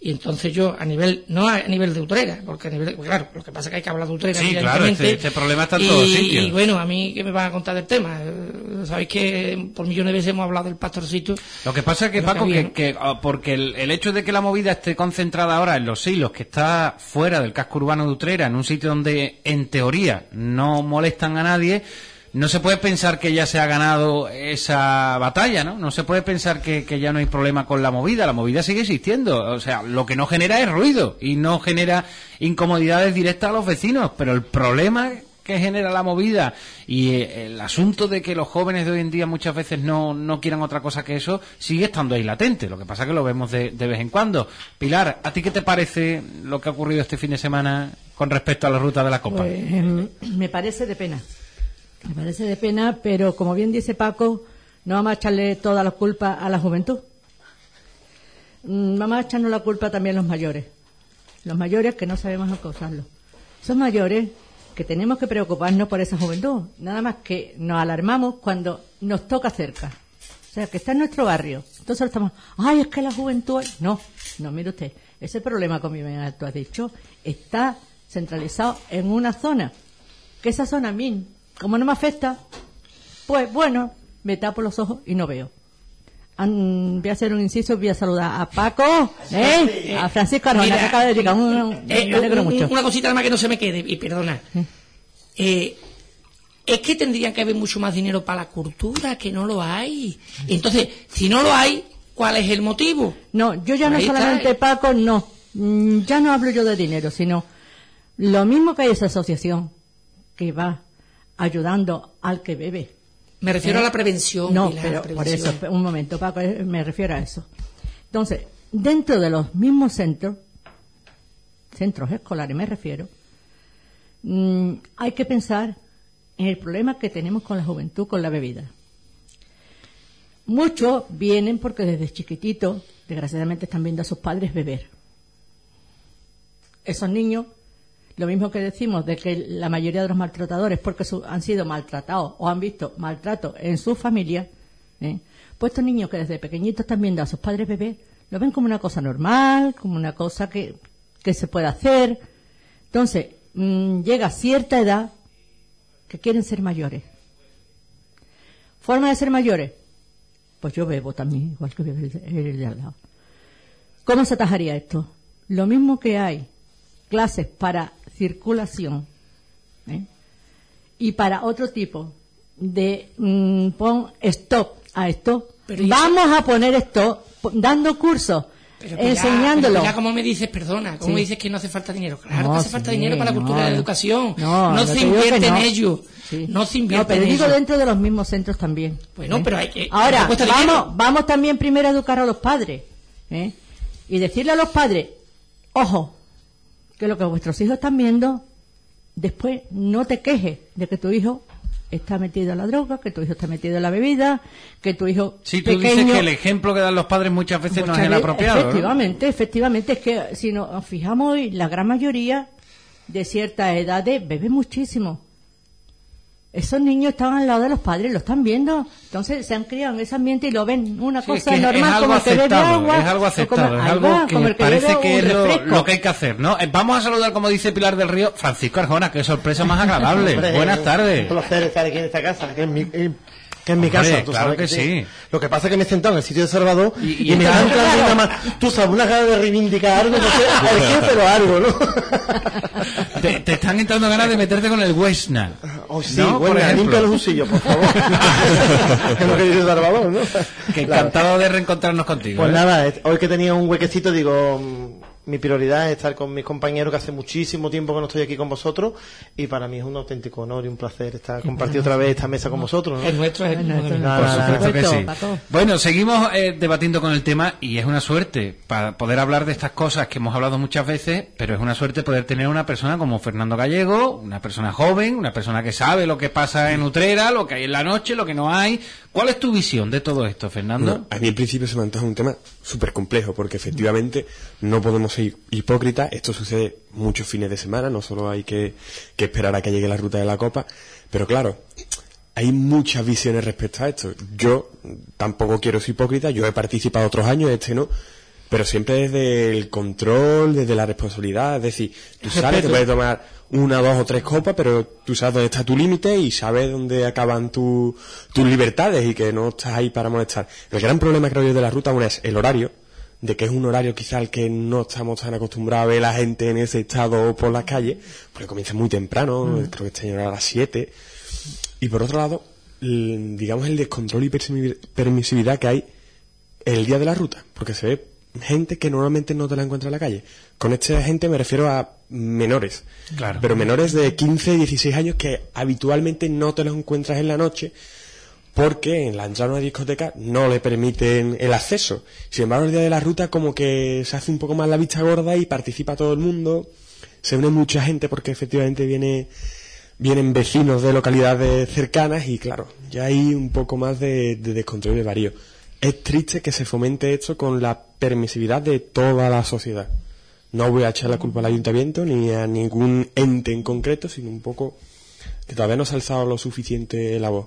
Y entonces yo, a nivel, no a nivel de Utrera, porque a nivel, claro, lo que pasa es que hay que hablar de Utrera, Sí, claro, este- este problema está en y, todos sitios. Y bueno, a mí, ¿qué me van a contar del tema? Eh, Sabéis que por millones de veces hemos hablado del pastorcito. Lo que pasa es que, Paco, que, ah, porque el, el hecho de que la movida esté concentrada ahora en los silos, que está fuera del casco urbano de Utrera, en un sitio donde, en teoría, no molestan a nadie, no se puede pensar que ya se ha ganado esa batalla, ¿no? No se puede pensar que, que ya no hay problema con la movida. La movida sigue existiendo. O sea, lo que no genera es ruido y no genera incomodidades directas a los vecinos. Pero el problema que genera la movida y eh, el asunto de que los jóvenes de hoy en día muchas veces no, no quieran otra cosa que eso sigue estando ahí latente. Lo que pasa es que lo vemos de, de vez en cuando. Pilar, ¿a ti qué te parece lo que ha ocurrido este fin de semana con respecto a la ruta de la Copa? Pues, em, me parece de pena. Me parece de pena, pero como bien dice Paco, no vamos a echarle toda la culpa a la juventud. Mm, Vamos a echarnos la culpa también a los mayores. Los mayores que no sabemos causarlo. Son mayores que tenemos que preocuparnos por esa juventud. Nada más que nos alarmamos cuando nos toca cerca. O sea, que está en nuestro barrio. Entonces estamos, ay, es que la juventud... No, no, mire usted, ese problema, como tú has dicho, está centralizado en una zona. Que esa zona a mí, como no me afecta, pues bueno, me tapo los ojos y no veo. An- voy a hacer un inciso, voy a saludar a Paco, ¿eh? a Francisco Arjona, Mira, que acaba de llegar. Un- un- Eh, me alegro un- mucho. Una cosita más que no se me quede, y perdona. Eh, es que tendrían que haber mucho más dinero para la cultura, que no lo hay. Entonces, si no lo hay, ¿cuál es el motivo? No, yo ya no Ahí está. solamente Paco, no. Mm, Ya no hablo yo de dinero, sino lo mismo que hay esa asociación que va ayudando al que bebe. Me refiero ¿Eh? a la prevención. No, Pilar, pero por eso, un momento, Paco, eh, me refiero a eso. Entonces, dentro de los mismos centros, centros escolares me refiero, mm, hay que pensar en el problema que tenemos con la juventud, con la bebida. Muchos vienen porque desde chiquititos, desgraciadamente, están viendo a sus padres beber. Esos niños, lo mismo que decimos de que la mayoría de los maltratadores, porque su- han sido maltratados o han visto maltrato en su familia, ¿eh? pues estos niños que desde pequeñitos están viendo a sus padres beber, lo ven como una cosa normal, como una cosa que, que se puede hacer. Entonces, mm, llega cierta edad que quieren ser mayores. ¿Forma de ser mayores? Pues yo bebo también, igual que bebe el el de al lado. ¿Cómo se atajaría esto? Lo mismo que hay clases para circulación ¿eh? y para otro tipo de mm, pon stop a esto. Pero ¿y Vamos a poner esto dando cursos, Pero Pilar, enseñándolo. pero Pilar, ¿cómo me dices, perdona? ¿Cómo Sí. dices que no hace falta dinero? Claro No, que hace falta sí, dinero para la cultura no, y la educación. No, no se invierte no. en ello. Sí. No se invierte pero en digo ello. dentro de los mismos centros también. Bueno, ¿eh? pero hay que- Ahora, dinero. vamos, vamos también primero a educar a los padres. ¿eh? Y decirle a los padres, ojo, que lo que vuestros hijos están viendo, después no te quejes de que tu hijo está metido en la droga, que tu hijo está metido en la bebida, que tu hijo Sí, tú pequeño... dices que el ejemplo que dan los padres muchas veces no es el apropiado. ¿no? Efectivamente, efectivamente, es que si nos fijamos hoy, la gran mayoría de ciertas edades bebe muchísimo. Esos niños están al lado de los padres, lo están viendo. Entonces se han criado en ese ambiente y lo ven una Sí, es cosa que es normal algo como el que bebe aceptado, agua. es algo aceptado, como- es ahí algo va, que parece que un es lo, que hay que hacer, ¿no? Eh, Vamos a saludar, como dice Pilar del Río, Francisco Arjona, qué sorpresa más agradable. Hombre, Buenas Un tardes. placer estar aquí en esta casa, que es mi, eh, que es mi Hombre, casa. tú claro sabes que sí. Lo que pasa es que me he sentado en el sitio de Salvador y, y me está- dan claro una más, tú sabes, una gana de reivindicar algo, no sé pero algo, ¿no? Te, te están entrando ganas de meterte con el Westna. Oh, sí, ¿no? bueno, limpia los usillos, por favor. es lo que dice Salvador, ¿no? Que encantado de reencontrarnos contigo. Pues ¿eh? nada, es- hoy que tenía un huequecito, digo, mm, mi prioridad es estar con mis compañeros que hace muchísimo tiempo que no estoy aquí con vosotros y para mí es un auténtico honor y un placer estar compartir otra vez esta mesa con vosotros. ¿no? Es nuestro, es nuestro. Nada, Por nada, supuesto que nada. sí. Bueno, seguimos eh, debatiendo con el tema y es una suerte para poder hablar de estas cosas que hemos hablado muchas veces, pero es una suerte poder tener una persona como Fernando Gallego, una persona joven, una persona que sabe lo que pasa en Utrera, lo que hay en la noche, lo que no hay. ¿Cuál es tu visión de todo esto, Fernando? No, a mí en principio se me antoja un tema súper complejo, porque efectivamente no podemos ser hipócritas. Esto sucede muchos fines de semana, no solo hay que, que esperar a que llegue la ruta de la copa. Pero claro, hay muchas visiones respecto a esto. Yo tampoco quiero ser hipócrita, yo he participado otros años, este no. Pero siempre desde el control, desde la responsabilidad, es decir, tú sales, te puedes tomar una, dos o tres copas, pero tú sabes dónde está tu límite y sabes dónde acaban tu- tus libertades y que no estás ahí para molestar. El gran problema, creo yo, de la ruta, una es el horario, de que es un horario quizá al que no estamos tan acostumbrados a ver la gente en ese estado por las calles, porque comienza muy temprano, Mm. creo que este año era a las 7. Y por otro lado, digamos el descontrol y permisividad que hay el día de la ruta, porque se ve gente que normalmente no te la encuentra en la calle. Con esta gente me refiero a menores, Claro. pero menores de 15, 16 años que habitualmente no te los encuentras en la noche porque en la entrada una discoteca no le permiten el acceso. Sin embargo, el día de la ruta como que se hace un poco más la vista gorda y participa todo el mundo, se une mucha gente porque efectivamente viene vienen vecinos de localidades cercanas y claro, ya hay un poco más de, de descontrol de varío. Es triste que se fomente esto con la permisividad de toda la sociedad. No voy a echar la culpa al ayuntamiento ni a ningún ente en concreto, sino un poco que todavía no se ha alzado lo suficiente la voz.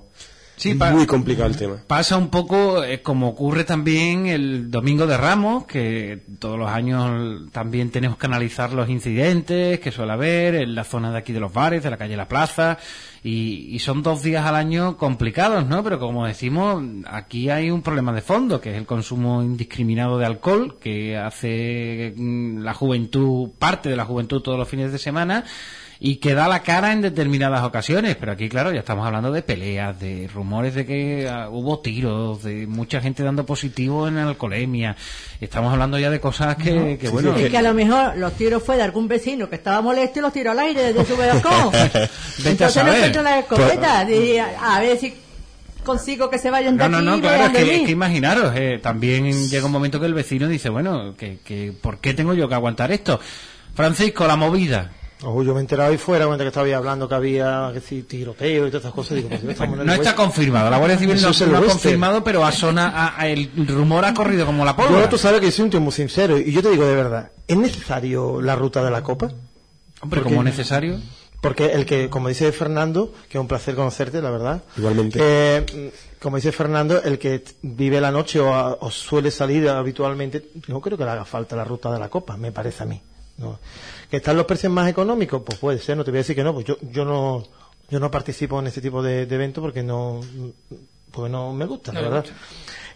Sí, muy complicado el tema. Pasa un poco eh, como ocurre también el Domingo de Ramos, que todos los años también tenemos que analizar los incidentes que suele haber en la zona de aquí de los bares, de la calle La Plaza, y, y son dos días al año complicados, ¿no? Pero como decimos, aquí hay un problema de fondo, que es el consumo indiscriminado de alcohol, que hace mm, la juventud, parte de la juventud todos los fines de semana, y que da la cara en determinadas ocasiones. Pero aquí, claro, ya estamos hablando de peleas, de rumores de que ah, hubo tiros, de mucha gente dando positivo en alcoholemia. Estamos hablando ya de cosas que, que bueno. es que a lo mejor los tiros fue de algún vecino que estaba molesto y los tiró al aire desde su balcón. Entonces no la escopeta. Diría, a ver si consigo que se vayan de No, aquí no, no, claro, es que, es que imaginaros, eh, también llega un momento que el vecino dice, bueno, que, que, ¿por qué tengo yo que aguantar esto? Francisco, la movida. Ojo, yo me he enterado ahí fuera cuando que estaba hablando que había que si, tiroteo y todas estas cosas. Digo, pues, No está confirmado, la Guardia Civil no, no ha oeste. confirmado, pero a zona, a- a- el rumor ha corrido como la pólvora. Yo, tú sabes que soy un tío muy sincero y yo te digo de verdad, ¿es necesario la ruta de la copa? Hombre, Porque- como necesario. Porque el que, como dice Fernando, que es un placer conocerte, la verdad. Igualmente. eh, mm, como dice Fernando, el que vive la noche o, a- o suele salir habitualmente, no creo que le haga falta la ruta de la copa, me parece a mí. ¿no? ¿Que están los precios más económicos? Pues puede ser, no te voy a decir que no, pues yo, yo no, yo no participo en este tipo de, de eventos porque no, porque no me gusta, No la verdad. gusta.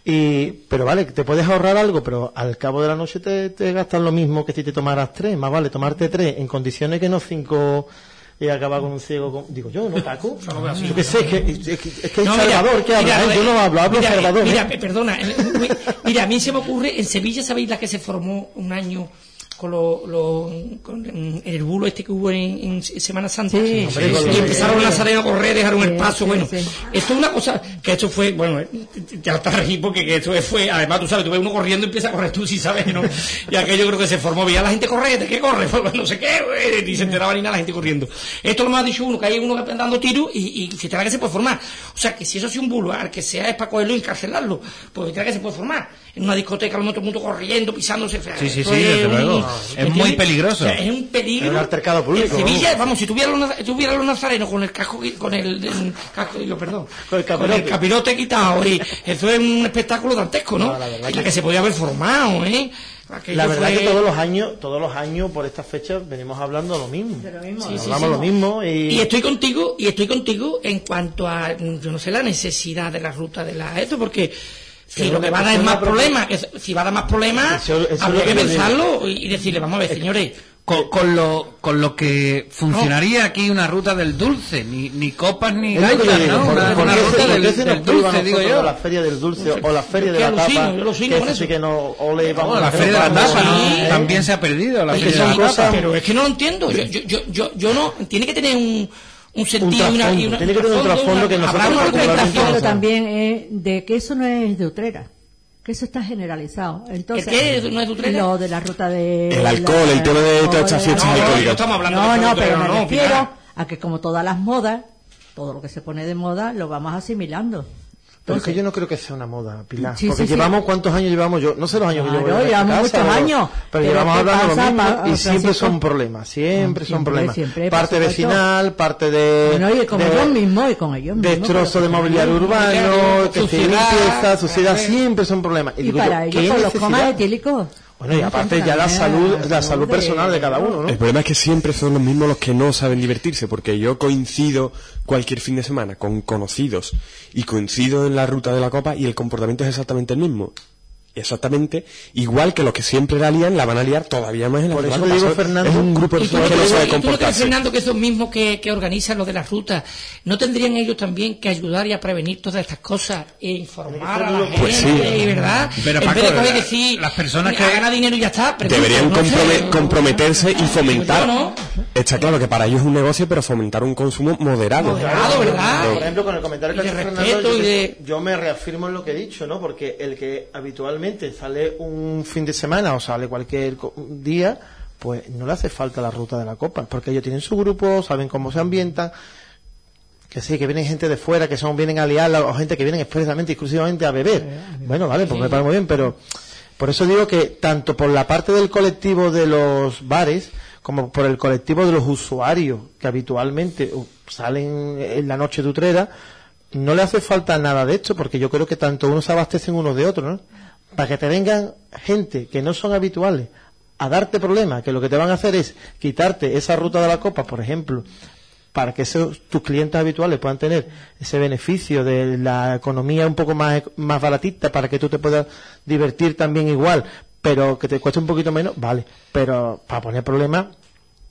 Y, pero vale, te puedes ahorrar algo, pero al cabo de la noche te, te gastas lo mismo que si te tomaras tres. Más vale tomarte tres en condiciones que no cinco y acabar con un ciego. con- digo yo, ¿no, Paco? Yo qué sé, es que, es que, es que No, mira, Salvador que habla, mira, ¿eh? yo no hablo, hablo mira, Salvador. Mira, ¿eh? eh, perdona, eh, mi- mira, a mí se me ocurre, en Sevilla, ¿sabéis la que se formó un año con, lo, lo- con el bulo este que hubo en, en Semana Santa. Sí, y empezaron los nazarenos a correr, dejaron el paso. bueno, esto es una cosa que esto fue, bueno, eh, ya está reír porque que esto fue, además tú sabes, tú ves uno corriendo y empieza a correr tú, sí sabes, ¿no? Y aquello creo que se formó, veía la gente correr, ¿de qué corre? No sé qué, güey, ni se enteraba ni nada la gente corriendo. Esto lo más ha dicho uno, que hay uno que dando tiros y, y se entera que se puede formar. O sea, que si eso sido un bulo, al que sea es para cogerlo y encarcelarlo, pues que se puede formar. En una discoteca, todo el mundo corriendo, pisándose. Sí, sí, sí, desde un- luego. Es muy peligroso. O sea, es un peligro. Es un altercado público, En Sevilla, vamos. vamos, si tuviera los, tuviera los nazarenos con el casco, con el, el casco, digo, perdón, Con el capirote. capirote quitado, y eso es un espectáculo dantesco, ¿no? No, la verdad Y la que- que se podía haber formado, ¿eh? Aquello La verdad fue- que todos los años, todos los años por estas fechas venimos hablando lo mismo. Sí, sí, Hablamos sí. lo mismo y, Y estoy contigo, y estoy contigo en cuanto a, yo no sé, la necesidad de la ruta de la esto, porque si Pero lo que va a dar es más problemas, que si va a dar más problemas, habría que que pensarlo y decirle, vamos a ver, señores, Con, con lo, con lo que funcionaría aquí una ruta del dulce, ni, ni copas ni que gaitas, ¿no? ¿por- Una, por una ruta del, del a dulce, digo yo. la feria del dulce o la feria de que la tapa? yo que con eso que no ole, vamos, No, la que feria de la tapa ¿no? ¿eh? también se ha perdido, la que feria de la tapa. pero es que no lo entiendo, yo, yo, yo, yo no, tiene que tener un, un sentido y una, y trasfondo, una- tiene que tener un trasfondo que nosotros también es de que eso no es de Utrera, que eso está generalizado. Entonces, ¿El qué? ¿No es de Utrera? Lo de la ruta de... El alcohol, el tema de estas fiestas No, no, alcohólicas. no estamos hablando No, de no, Utrera, pero me no, refiero Pilar. a que como todas las modas, todo lo que se pone de moda lo vamos asimilando. Pero es que Entonces, yo no creo que sea una moda, Pilar. Sí, porque sí, sí. llevamos, ¿cuántos años llevamos yo? No sé los años que Claro, llevo en esta llevamos casa, muchos pero- años. Pero, Pero llevamos ¿qué hablando lo pasa, mismo pa- y siempre son problemas, siempre son problemas. siempre, parte vecinal, parte de... Bueno, y con de- ellos mismos, y con ellos mismos. destrozo de mobiliario urbano, que se suciedad, limpieza, suciedad, siempre son problemas. Y digo para yo, ellos ¿qué con los comas etílicos. Bueno, y aparte ya la salud, la salud personal de cada uno, ¿no? El problema es que siempre son los mismos los que no saben divertirse, porque yo coincido cualquier fin de semana con conocidos y coincido en la ruta de la copa y el comportamiento es exactamente el mismo. Exactamente igual que los que siempre la lían, la van a liar todavía más en la Por eso digo. Fernando, es un grupo de personas que no sabe y tú no crees, comportarse. Fernando, que esos mismos que, que organizan lo de las rutas, ¿no tendrían ellos también que ayudar y a prevenir todas estas cosas e informar a la gente, Pues sí. ¿verdad? Pero, en Paco, vez de coger decir, las personas "Mira, que- gana dinero y ya está, pregunto, Deberían no sé, comprome- comprometerse y fomentar. Yo no. Está claro que para ellos es un negocio, pero fomentar un consumo moderado. Moderado, ¿verdad? Por ejemplo, con el comentario que ha hecho Fernando, yo, y de- yo me reafirmo en lo que he dicho, ¿no? Porque el que habitualmente sale un fin de semana o sale cualquier día, pues no le hace falta la ruta de la copa, porque ellos tienen su grupo, saben cómo se ambientan, que sí, que vienen gente de fuera, que son vienen a liarla, o gente que vienen expresamente, exclusivamente a beber. Bueno, vale, pues me parece muy bien, pero por eso digo que tanto por la parte del colectivo de los bares, como por el colectivo de los usuarios que habitualmente uh, salen en la noche de Utrera, no le hace falta nada de esto, porque yo creo que tanto unos se abastecen unos de otros, ¿no? Para que te vengan gente que no son habituales a darte problemas, que lo que te van a hacer es quitarte esa ruta de la copa, por ejemplo, para que esos, tus clientes habituales puedan tener ese beneficio de la economía un poco más, más baratita, para que tú te puedas divertir también igual, pero que te cueste un poquito menos, vale. Pero para poner problemas,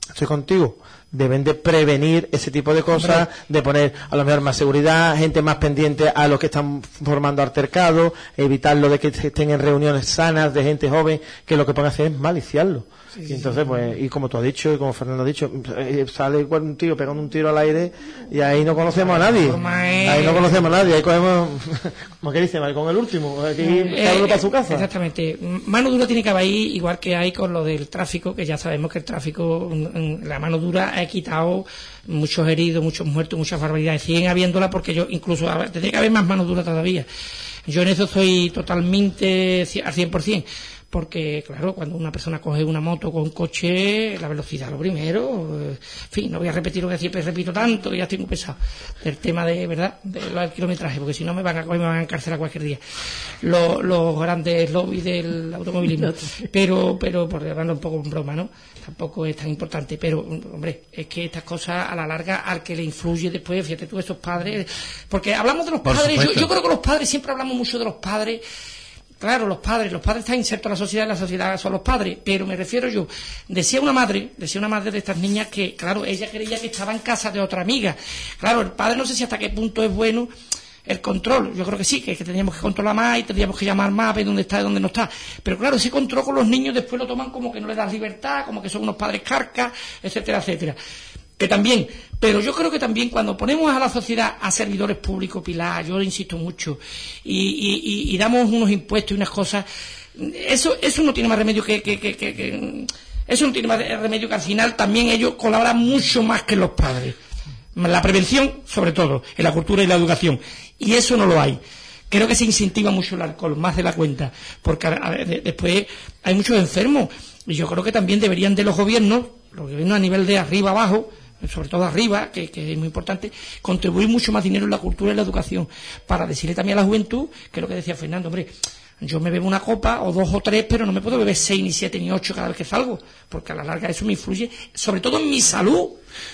estoy contigo. Deben de prevenir ese tipo de cosas, de poner a lo mejor más seguridad, gente más pendiente a los que están formando altercados, evitar lo de que estén en reuniones sanas de gente joven, que lo que pueden hacer es maliciarlo. Y entonces, pues, y como tú has dicho, y como Fernando ha dicho, eh, sale igual un tío pegando un tiro al aire y ahí no conocemos a nadie. Ahí no conocemos a nadie, ahí cogemos, como que dice, con el último, aquí Eh, cada uno eh, para su casa. Exactamente. Mano dura tiene que haber ahí, igual que hay con lo del tráfico, que ya sabemos que el tráfico, mm, mm, la mano dura ha quitado muchos heridos, muchos muertos, muchas barbaridades. Siguen habiéndola porque yo, incluso, tendría que haber más mano dura todavía. Yo en eso estoy totalmente al 100%. Porque, claro, cuando una persona coge una moto con un coche, la velocidad lo primero. eh, En fin, no voy a repetir lo que siempre repito tanto, que ya estoy muy pesado. Del tema de, ¿verdad?, del kilometraje, porque si no me van a coger, me van a encarcelar cualquier día. Los, los grandes lobbies del automovilismo. Pero, pero, por llevarlo un poco en broma, ¿no? Tampoco es tan importante. Pero, hombre, es que estas cosas, a la larga, al que le influye después, fíjate tú, esos padres. Porque hablamos de los Por padres, yo, yo creo que los padres, siempre hablamos mucho de los padres. Claro, los padres, los padres están insertos en la sociedad, la sociedad son los padres, pero me refiero yo, decía una madre, decía una madre de estas niñas que, claro, ella creía que estaba en casa de otra amiga. Claro, el padre no sé si hasta qué punto es bueno, el control, yo creo que sí, que, que tendríamos que controlar más y tendríamos que llamar más a ver dónde está y dónde no está. Pero claro, ese control con los niños después lo toman como que no les das libertad, como que son unos padres carcas, etcétera, etcétera. Que también, pero yo creo que también cuando ponemos a la sociedad a servidores públicos, Pilar, yo insisto mucho, y, y- y- damos unos impuestos y unas cosas, eso, eso no tiene más remedio que, que- que- que- eso no tiene más remedio que al final también ellos colaboran mucho más que los padres. La prevención, sobre todo, en la cultura y la educación. Y eso no lo hay. Creo que se incentiva mucho el alcohol, más de la cuenta, porque a- a- de- después hay muchos enfermos. Y yo creo que también deberían de los gobiernos, los gobiernos a nivel de arriba abajo, sobre todo arriba, que, es muy importante, contribuir mucho más dinero en la cultura y la educación, para decirle también a la juventud, que es lo que decía Fernando, hombre, yo me bebo una copa o dos o tres, pero no me puedo beber seis, ni siete, ni ocho cada vez que salgo, porque a la larga eso me influye, sobre todo en mi salud,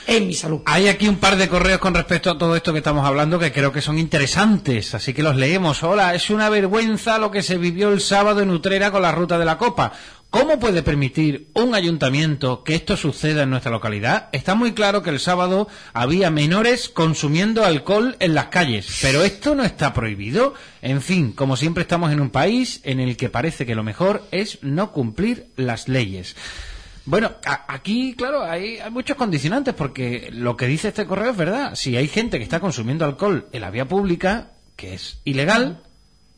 en mi salud. Hay aquí un par de correos con respecto a todo esto que estamos hablando que creo que son interesantes, así que los leemos. Hola, es una vergüenza lo que se vivió el sábado en Utrera con la ruta de la Copa. ¿Cómo puede permitir un ayuntamiento que esto suceda en nuestra localidad? Está muy claro que el sábado había menores consumiendo alcohol en las calles, pero esto no está prohibido. En fin, como siempre estamos en un país en el que parece que lo mejor es no cumplir las leyes. Bueno, aquí, claro, hay, hay muchos condicionantes porque lo que dice este correo es verdad. Si hay gente que está consumiendo alcohol en la vía pública, que es ilegal,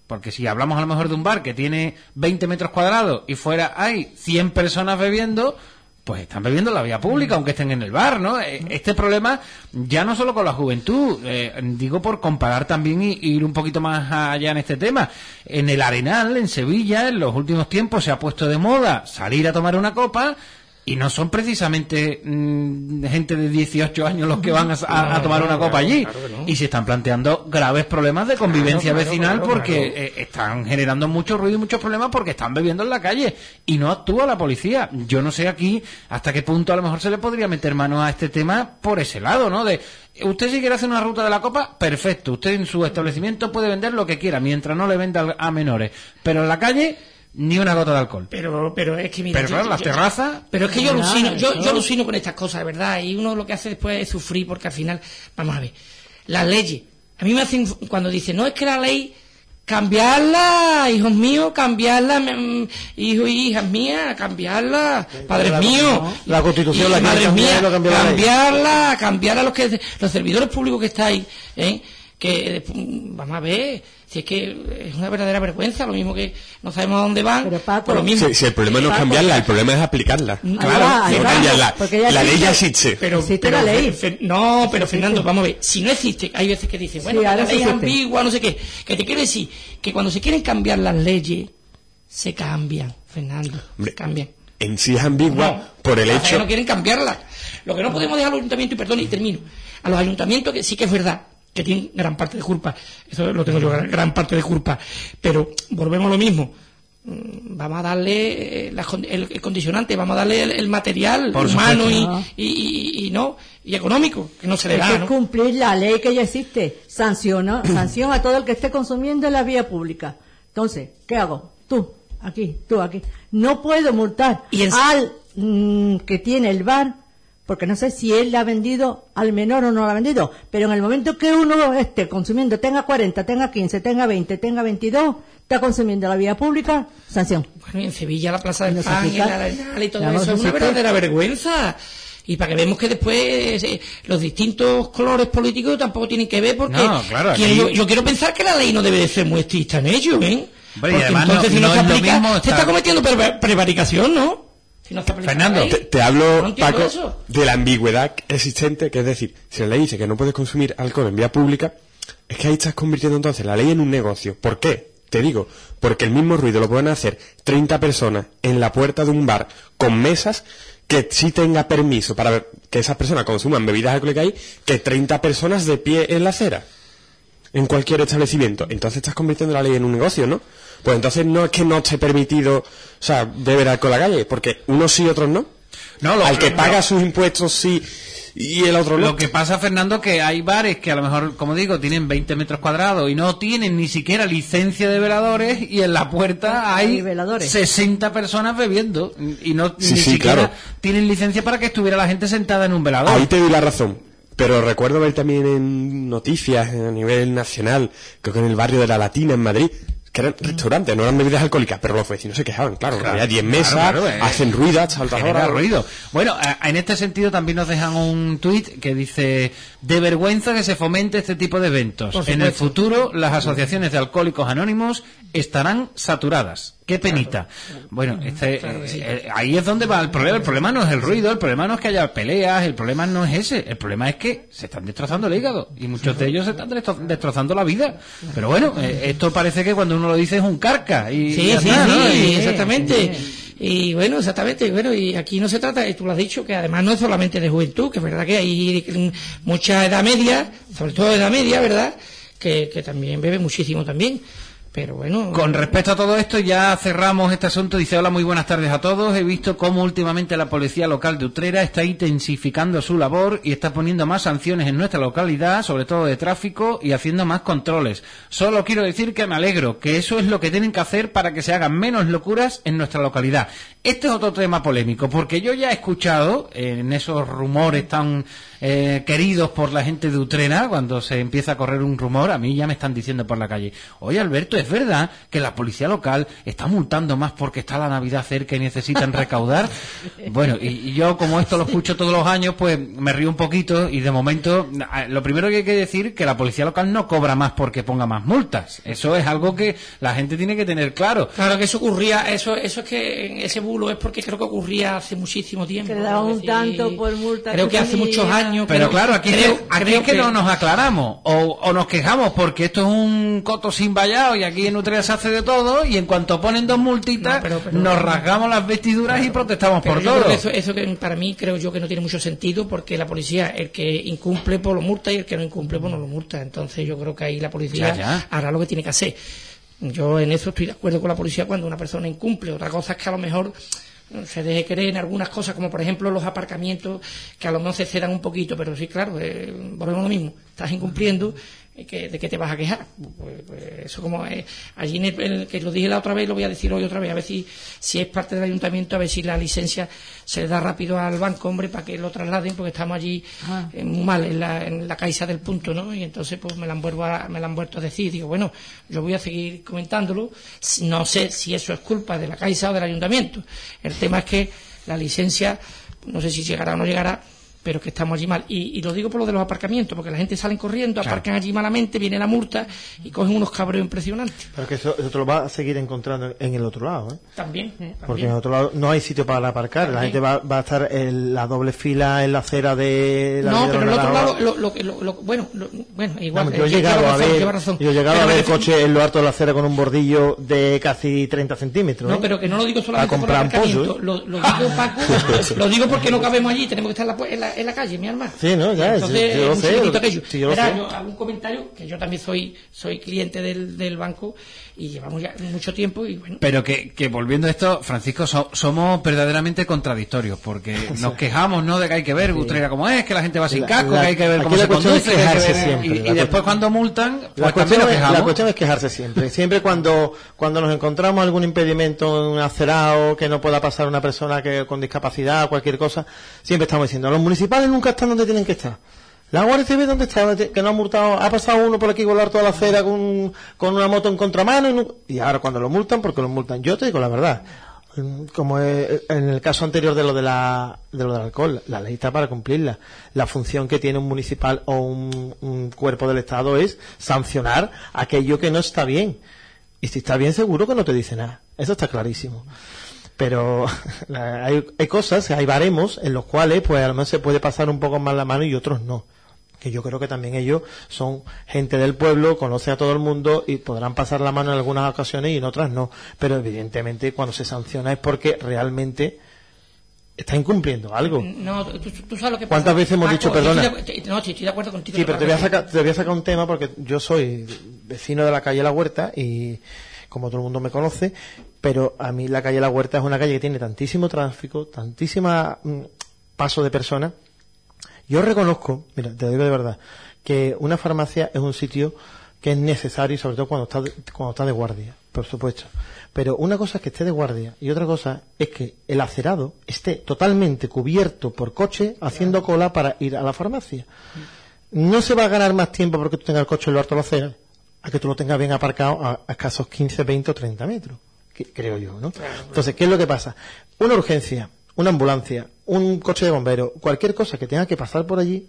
porque si hablamos a lo mejor de un bar que tiene 20 metros cuadrados y fuera hay 100 personas bebiendo, pues están bebiendo en la vía pública, aunque estén en el bar, ¿no? Eh, Este problema ya no solo con la juventud, eh, digo por comparar también y, y ir un poquito más allá en este tema. En el Arenal, en Sevilla, en los últimos tiempos se ha puesto de moda salir a tomar una copa y no son precisamente mm, gente de 18 años los que van a, a- a tomar una copa allí. Y se están planteando graves problemas de convivencia Claro, vecinal porque eh, están generando mucho ruido y muchos problemas porque están bebiendo en la calle y no actúa la policía. Yo no sé aquí hasta qué punto a lo mejor se le podría meter mano a este tema por ese lado, ¿no? De usted si quiere hacer una ruta de la copa, perfecto. Usted en su establecimiento puede vender lo que quiera mientras no le venda a menores. Pero en la calle ni una gota de alcohol. Pero, pero es que mira. Pero yo- claro, las terrazas- Pero es que yo alucino, yo, yo alucino con estas cosas, de verdad. Y uno lo que hace después es sufrir porque al final, vamos a ver, las leyes. A mí me hacen, cuando dicen, no es que la ley, cambiarla, hijos míos, cambiarla, mm, hijos y hijas mías, cambiarla, padres la- míos. la Constitución la madres mías, cambiarla, cambiarla los que, los servidores públicos que estáis, ¿eh? que eh, vamos a ver, si es que es una verdadera vergüenza, lo mismo que no sabemos a dónde van, por lo mismo. Si, si el problema no es cambiarla, el problema es aplicarla. Claro, no cambiarla. la ley ya existe. existe. Pero, pero Fer- Fer- no, pero Fernando, vamos a ver, si no existe, hay veces que dicen, bueno, Sí, la ley es ambigua, no sé qué, que te quiero decir que cuando se quieren cambiar las leyes, se cambian, Fernando, se cambian. En sí es ambigua No, por el las que hecho. no quieren cambiarla. Lo que no podemos dejar a los ayuntamientos, y perdón, y termino, a los ayuntamientos que sí que es verdad, que tienen gran parte de culpa, eso lo tengo yo, gran, gran parte de culpa, pero volvemos a lo mismo. Mm, Vamos a darle eh, las con- el, el condicionante, vamos a darle el, el material Por humano y, supuesto. y, y- y no y económico, que no se le Hay da, que ¿no? cumplir la ley que ya existe. Sanciona, sanción a todo el que esté consumiendo en la vía pública. Entonces, ¿qué hago? Tú, aquí, tú, aquí. No puedo multar al mm, que tiene el bar, porque no sé si él le ha vendido al menor o no lo ha vendido, pero en el momento que uno esté consumiendo, tenga 40, tenga 15, tenga 20, tenga 22, está consumiendo en la vía pública, sanción. Bueno, y en Sevilla la Plaza del Pan y la Arenal y todo eso es una verdadera vergüenza. Y para que vemos que después eh, los distintos colores políticos tampoco tienen que ver porque No, claro, quien- aquí- yo, yo quiero pensar que la ley no debe de ser muy estricta en ello, ¿eh? Hombre, porque además entonces no- si no, no se es lo aplica, mismo se está cometiendo pre- prevaricación, ¿no? Si no ley. Te, hablo, Paco, eso. de la ambigüedad existente, que es decir, si la ley dice que no puedes consumir alcohol en vía pública, es que ahí estás convirtiendo entonces la ley en un negocio. ¿Por qué? Te digo, porque el mismo ruido lo pueden hacer 30 personas en la puerta de un bar con mesas que sí tenga permiso para que esas personas consuman bebidas alcohólicas ahí, que 30 personas de pie en la acera, en cualquier establecimiento. Entonces estás convirtiendo la ley en un negocio, ¿no? Pues entonces no es que no esté permitido, o sea, beber alcohol en la calle, porque unos sí, otros no. No, lo- Al que paga sus impuestos sí y el otro no. Lo que pasa, Fernando, que hay bares que a lo mejor, como digo, tienen 20 metros cuadrados y no tienen ni siquiera licencia de veladores y en la puerta hay 60 personas bebiendo y no Sí, ni sí, siquiera claro. tienen licencia para que estuviera la gente sentada en un velador. Ahí te doy la razón. Pero recuerdo ver también en noticias a nivel nacional, creo que en el barrio de la Latina, en Madrid, que eran restaurantes, no eran bebidas alcohólicas, pero los vecinos se quejaban, claro, Claro, había 10 claro, mesas, claro, eh. hacen ruido hasta altas horas. ruido. Bueno, a- en este sentido también nos dejan un tuit que dice de vergüenza que se fomente este tipo de eventos. En el futuro las asociaciones de alcohólicos anónimos estarán saturadas. Qué penita. Bueno, este, eh, ahí es donde va el problema. El problema no es el ruido, el problema no es que haya peleas, el problema no es ese. El problema es que se están destrozando el hígado y muchos de ellos se están destro- destrozando la vida. Pero bueno, eh, esto parece que cuando uno lo dice es un carca. Y Sí, ya sí, está, ¿no? sí, Y- exactamente. Y bueno, exactamente, bueno, y aquí no se trata, y tú lo has dicho, que además no es solamente de juventud, que es verdad que hay mucha edad media, sobre todo edad media, ¿verdad? Que, que también bebe muchísimo también. Pero bueno. Con respecto a todo esto, ya cerramos este asunto. Dice, hola, muy buenas tardes a todos. He visto cómo últimamente la policía local de Utrera está intensificando su labor y está poniendo más sanciones en nuestra localidad, sobre todo de tráfico, y haciendo más controles. Solo quiero decir que me alegro, que eso es lo que tienen que hacer para que se hagan menos locuras en nuestra localidad. Este es otro tema polémico, porque yo ya he escuchado en esos rumores tan eh, queridos por la gente de Utrera, cuando se empieza a correr un rumor, a mí ya me están diciendo por la calle, oye Alberto, ¿es verdad que la policía local está multando más porque está la Navidad cerca y necesitan recaudar? Bueno, y, y yo como esto lo escucho todos los años, pues me río un poquito y de momento, lo primero que hay que decir que la policía local no cobra más porque ponga más multas. Eso es algo que la gente tiene que tener claro. Claro que eso ocurría, eso, eso es que ese bulo es porque creo que ocurría hace muchísimo tiempo. Que le daban Es un tanto por multa. Creo que hace muchos años. Pero creo- claro, aquí, creo- es que, aquí creo es que, no nos aclaramos o, o nos quejamos porque esto es un coto sin vallado y aquí en Utrecht se hace de todo y en cuanto ponen dos multitas No, pero- pero- nos rasgamos las vestiduras y protestamos por todo. eso, eso que para mí creo yo que no tiene mucho sentido porque la policía, el que incumple pues lo multa y el que no incumple pues no lo multa. Entonces yo creo que ahí la policía Ya, ya. hará lo que tiene que hacer. Yo en eso estoy de acuerdo con la policía cuando una persona incumple. Otra cosa es que a lo mejor se deje creer en algunas cosas, como por ejemplo los aparcamientos, que a lo mejor se cedan un poquito, pero sí, claro, eh, volvemos a lo mismo. Estás incumpliendo, que- ¿de qué te vas a quejar? Pues, pues eso como es. Allí, en el, que lo dije la otra vez, lo voy a decir hoy otra vez, a ver si, si es parte del ayuntamiento, a ver si la licencia se le da rápido al banco, hombre, para que lo trasladen, porque estamos allí Ah. eh, muy mal en la, en la caixa del punto, ¿no? Y entonces pues me la han vuelto a, me la han vuelto a decir, digo, bueno, yo voy a seguir comentándolo, no sé si eso es culpa de la caixa o del ayuntamiento. El tema es que la licencia, no sé si llegará o no llegará, pero que estamos allí mal. Y, y lo digo por lo de los aparcamientos, porque la gente sale corriendo, Claro. aparcan allí malamente, viene la multa y cogen unos cabreos impresionantes. Pero que eso, eso te lo vas a seguir encontrando en el otro lado, ¿eh? También. Porque en el otro lado no hay sitio para aparcar. La gente va, va a estar en la doble fila en la acera de la No, pero el de otro lado, lo, lo, que- lo- lo- bueno, lo- bueno, igual. Vamos, yo he eh, llegado a razón, ver, lleva razón. yo he llegado Pero a ver refiero- coches en lo alto de la acera con un bordillo de casi 30 centímetros. No, ¿eh? pero que no lo digo solamente por el pollo, aparcamiento. Lo, lo digo, Paco, lo digo porque no cabemos allí, tenemos que estar en la, en la, en la calle, mi alma. Sí, no, ya, Entonces, yo- yo lo sé, sí, yo lo Verá, sé. yo un comentario, que yo también soy, soy cliente del, del banco y llevamos ya mucho tiempo y bueno. Pero que, que volviendo a esto, Francisco, so- somos verdaderamente contradictorios, porque nos quejamos, ¿no?, de que hay que ver Utrera como es, que la gente va sin casco, la- que hay que ver cómo se cuestión es conduce, que ver- siempre, y, cuestión- después cuando multan, La pues también cuestión, nos es, quejamos. la cuestión es quejarse siempre. Siempre cuando, cuando nos encontramos algún impedimento, un acerado, que no pueda pasar una persona que con discapacidad, cualquier cosa, siempre estamos diciendo, los municipales nunca están donde tienen que estar. La Guardia Civil, ¿dónde está? Que no ha multado, ha pasado uno por aquí volar toda la acera con, con una moto en contramano y, no- y ahora cuando lo multan, porque lo multan. Yo te digo la verdad. Como en el caso anterior de lo de la, de lo del alcohol, la ley está para cumplirla. La función que tiene un municipal o un, un cuerpo del Estado es sancionar aquello que no está bien. Y si está bien, seguro que no te dice nada. Eso está clarísimo. Pero hay, hay cosas, hay baremos en los cuales, pues a lo mejor se puede pasar un poco más la mano y otros no. Que yo creo que también ellos son gente del pueblo, conoce a todo el mundo y podrán pasar la mano en algunas ocasiones y en otras no. Pero evidentemente cuando se sanciona es porque realmente está incumpliendo algo. No, tú, sabes lo que ¿Cuántas pasa. veces hemos Paco, dicho perdona? estoy de- no, estoy de acuerdo contigo. Sí, pero lo te que voy, a vas sacar, te voy a sacar un tema porque yo soy vecino de la calle La Huerta y como todo el mundo me conoce, pero a mí la calle La Huerta es una calle que tiene tantísimo tráfico, tantísima mm, paso de personas. Yo reconozco, mira, te lo digo de verdad, que una farmacia es un sitio que es necesario, sobre todo cuando está, de- cuando está de guardia, por supuesto. Pero una cosa es que esté de guardia y otra cosa es que el acerado esté totalmente cubierto por coche haciendo cola para ir a la farmacia. No se va a ganar más tiempo porque tú tengas el coche en lo alto de la acera a que tú lo tengas bien aparcado a, a escasos 15, 20 o 30 metros, que- creo yo, ¿no? Entonces, ¿qué es lo que pasa? Una urgencia, una ambulancia, un coche de bombero, cualquier cosa que tenga que pasar por allí,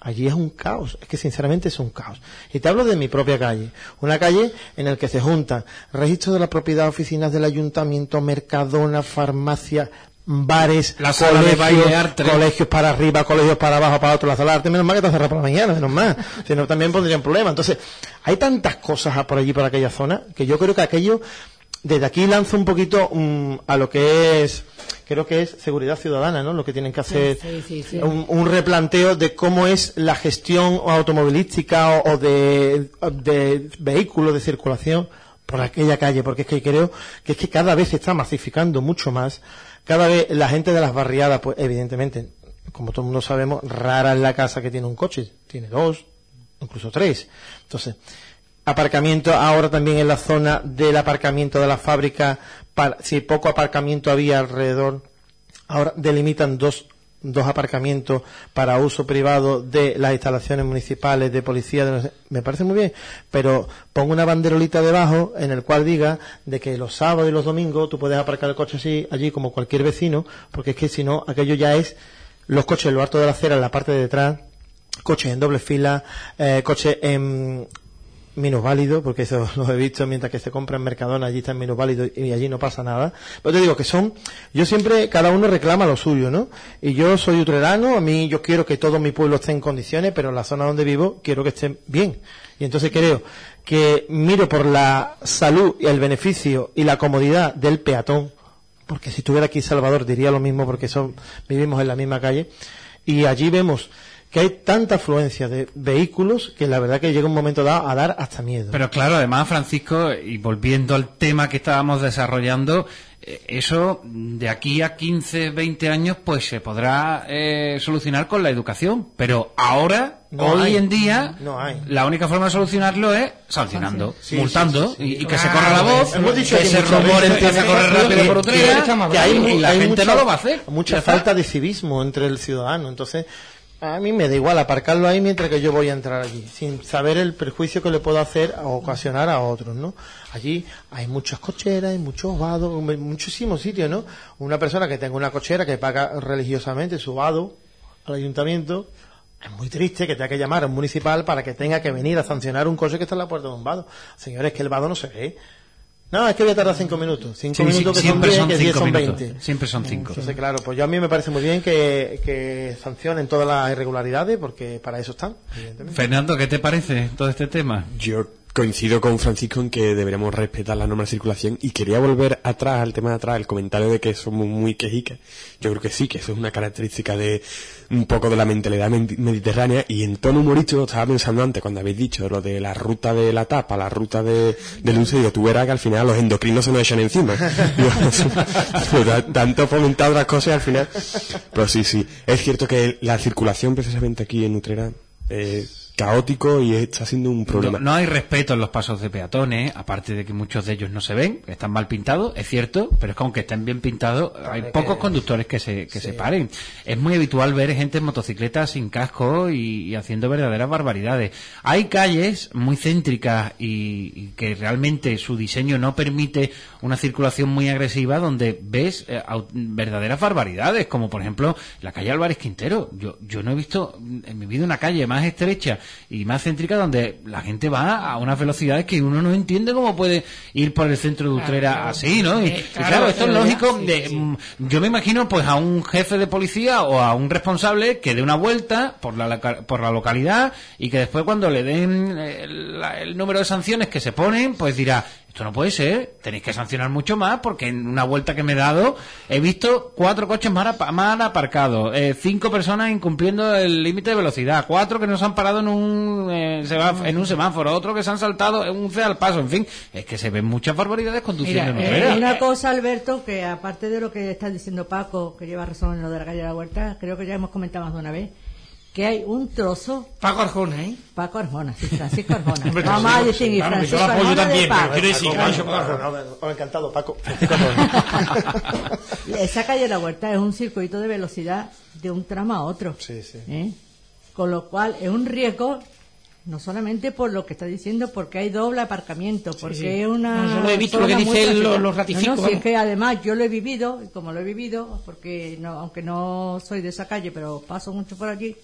allí es un caos. Es que sinceramente es un caos. Y te hablo de mi propia calle. Una calle en la que se juntan registros de la propiedad, oficinas del ayuntamiento, mercadona, farmacia, bares, La sala de baile arte. colegios para arriba, colegios para abajo, para otro, la sala de arte, menos mal que está cerrada por la mañana, menos mal. Si no, también pondrían problemas. Entonces, hay tantas cosas por allí, por aquella zona, que yo creo que aquello, desde aquí lanzo un poquito mm, a lo que es, creo que es seguridad ciudadana, ¿no? Lo que tienen que hacer, Sí, sí, sí. un, un replanteo de cómo es la gestión automovilística o, o de, de vehículos de circulación por aquella calle, porque es que creo que es que cada vez se está masificando mucho más, cada vez la gente de las barriadas, pues evidentemente, como todo el mundo sabemos, rara es la casa que tiene un coche, tiene dos, incluso tres. Entonces, aparcamiento ahora también en la zona del aparcamiento de la fábrica, si poco aparcamiento había alrededor, ahora delimitan dos, dos aparcamientos para uso privado de las instalaciones municipales, de policía, de me parece muy bien, pero pongo una banderolita debajo en el cual diga de que los sábados y los domingos tú puedes aparcar el coche así, allí como cualquier vecino, porque es que si no, aquello ya es los coches en lo alto de la acera, en la parte de detrás, coches en doble fila, eh, coches en minusválido, porque eso lo he visto mientras que se compra en Mercadona, allí está en minusválido y allí no pasa nada. Pero te digo que son, yo siempre, cada uno reclama lo suyo, ¿no? Y yo soy utrerano, a mí yo quiero que todo mi pueblo esté en condiciones, pero en la zona donde vivo quiero que esté bien. Y entonces creo que miro por la salud y el beneficio y la comodidad del peatón, porque si estuviera aquí Salvador diría lo mismo porque son, vivimos en la misma calle, y allí vemos que hay tanta afluencia de vehículos que la verdad que llega un momento dado a dar hasta miedo. Pero claro, además, Francisco, y volviendo al tema que estábamos desarrollando, eh, eso de aquí a 15, 20 años, pues se podrá eh, solucionar con la educación. Pero ahora, No hoy hay. en día, No hay. la única forma de solucionarlo es sancionando, Sí, multando, sí, sí, sí. Y, y que se corra la voz, hemos dicho que que ese rumor empiece a correr que- rápido por que- Utrera, que hay, y la hay gente mucha- no lo va a hacer. Mucha falta de civismo entre el ciudadano. Entonces, a mí me da igual aparcarlo ahí mientras que yo voy a entrar allí, sin saber el perjuicio que le puedo hacer o ocasionar a otros, ¿no? Allí hay muchas cocheras, hay muchos vados, muchísimos sitios, ¿no? Una persona que tenga una cochera que paga religiosamente su vado al ayuntamiento, es muy triste que tenga que llamar a un municipal para que tenga que venir a sancionar un coche que está en la puerta de un vado. Señores, que el vado no se ve. No, es que voy a tardar cinco minutos. Cinco Sí, sí, minutos que siempre son son 10, que 10 cinco son minutos. 20. Siempre son cinco. Entonces, claro, pues yo a mí me parece muy bien que, que sancionen todas las irregularidades porque para eso están. Fernando, ¿qué te parece todo este tema? Yo coincido con Francisco en que deberíamos respetar las normas de circulación y quería volver atrás, al tema de atrás, el comentario de que somos muy quejicas. Yo creo que sí, que eso es una característica de un poco de la mentalidad men- mediterránea y en tono humorístico estaba pensando antes cuando habéis dicho lo de la ruta de la tapa, la ruta de, de luz, digo, tú verás que al final los endocrinos se nos echan encima. Tanto fomentar otras cosas y al final. Pero sí, sí. Es cierto que la circulación precisamente aquí en Utrera es caótico y está siendo un problema. No, no hay respeto en los pasos de peatones, aparte de que muchos de ellos no se ven, están mal pintados, es cierto, pero es que aunque estén bien pintados, hay pocos conductores que se, que se paren. Es muy habitual ver gente en motocicleta sin casco y, y haciendo verdaderas barbaridades. Hay calles muy céntricas y, y que realmente su diseño no permite una circulación muy agresiva donde ves eh, verdaderas barbaridades, como por ejemplo la calle Álvarez Quintero. Yo, yo no he visto en mi vida una calle más estrecha y más céntrica donde la gente va a unas velocidades que uno no entiende cómo puede ir por el centro de Utrera claro. así, ¿no? Y, Eh, y claro, esto es lógico. de, sí. mm, Yo me imagino pues a un jefe de policía o a un responsable que dé una vuelta por la, por la localidad y que después cuando le den eh, la- el número de sanciones que se ponen, pues dirá, esto no puede ser, tenéis que sancionar mucho más porque en una vuelta que me he dado he visto cuatro coches mal, apa- mal aparcados, eh, cinco personas incumpliendo el límite de velocidad, cuatro que no se han parado en un, eh, en un semáforo, otro que se han saltado en un C al paso, en fin, es que se ven muchas barbaridades conduciendo Mira, en eh, una cosa, Alberto, que aparte de lo que está diciendo Paco, que lleva razón en lo de la calle de la Huerta, creo que ya hemos comentado más de una vez, que hay un trozo. Paco Arjona, ¿eh? Paco Arjona, sí, Francisco Arjona. Vamos sí, a claro, yo Francisco lo apoyo también, pero Paco. quiero decir que Paco, Paco Paco, Arjona. Paco, Paco, encantado, Paco. Francisco Arjona. Y Esa calle de la Huerta es un circuito de velocidad de un tramo a otro. Sí, sí. ¿eh? Con lo cual es un riesgo, no solamente por lo que está diciendo, porque hay doble aparcamiento, porque sí. es una. No, yo lo he visto, lo que dice él, lo- lo ratifico, No, no, si es que además yo lo he vivido, y como lo he vivido, porque no, aunque no soy de esa calle, pero paso mucho por allí,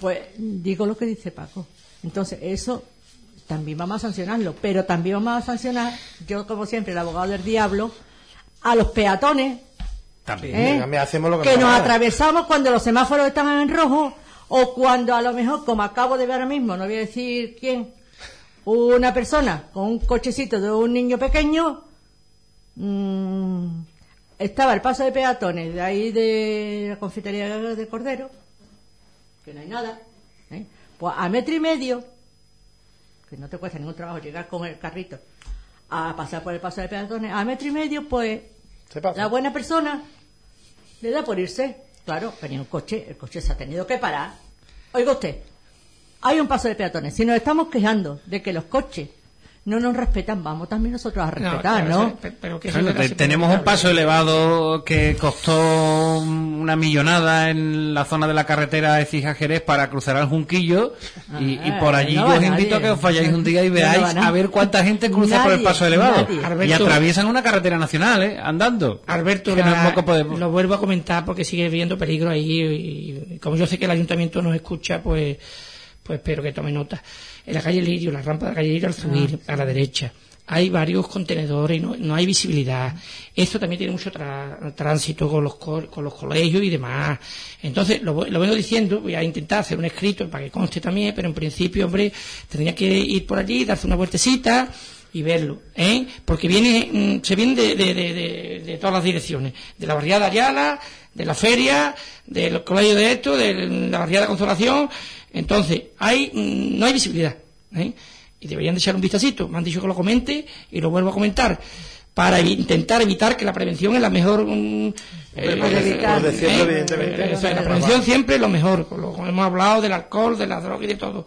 pues digo lo que dice Paco. Entonces, eso también vamos a sancionarlo, pero también vamos a sancionar, yo como siempre, el abogado del diablo, a los peatones También. ¿Eh? También hacemos lo que, que nos atravesamos cuando los semáforos estaban en rojo o cuando a lo mejor, como acabo de ver ahora mismo, no voy a decir quién, una persona con un cochecito de un niño pequeño mm, estaba el paso de peatones de ahí de la confitería de Cordero, que no hay nada, ¿eh? pues a metro y medio, que no te cuesta ningún trabajo llegar con el carrito a pasar por el paso de peatones, a metro y medio, pues la buena persona le da por irse. Claro, venía un coche, el coche se ha tenido que parar. Oiga usted, hay un paso de peatones. Si nos estamos quejando de que los coches no nos respetan, vamos también nosotros a respetar, ¿no? pero- pero que te- tenemos un paso elevado que costó una millonada en la zona de la carretera de Cija Jerez para cruzar al Junquillo y, y por Ah, allí no yo os invito nadie. a que os vayáis un día y veáis a ver cuánta gente cruza por el paso elevado y atraviesan una carretera nacional, ¿eh? Andando. Alberto, la- podemos. lo vuelvo a comentar porque sigue viendo peligro ahí y, y como yo sé que el ayuntamiento nos escucha, pues, pues espero que tome nota. En la calle Lirio, la rampa de la calle Lirio al subir a la derecha, hay varios contenedores y no, no hay visibilidad. Esto también tiene mucho tra- tránsito con los, co- con los colegios y demás. Entonces, lo, lo vengo diciendo, voy a intentar hacer un escrito para que conste también, pero en principio, hombre, tendría que ir por allí, darse una vueltecita y verlo, ¿eh? Porque viene, mm, se viene de, de, de, de- de todas las direcciones, de la barriada Ayala, de la feria, del colegio de esto, de la barriada Consolación, entonces, hay, mm, no hay visibilidad, ¿eh? Y deberían de echar un vistacito, me han dicho que lo comente y lo vuelvo a comentar, para intentar evitar que la prevención es la mejor, mm, eh, por ¿eh? evidentemente. Eh, eso es, la prevención siempre es lo mejor, lo hemos hablado del alcohol, de la droga y de todo.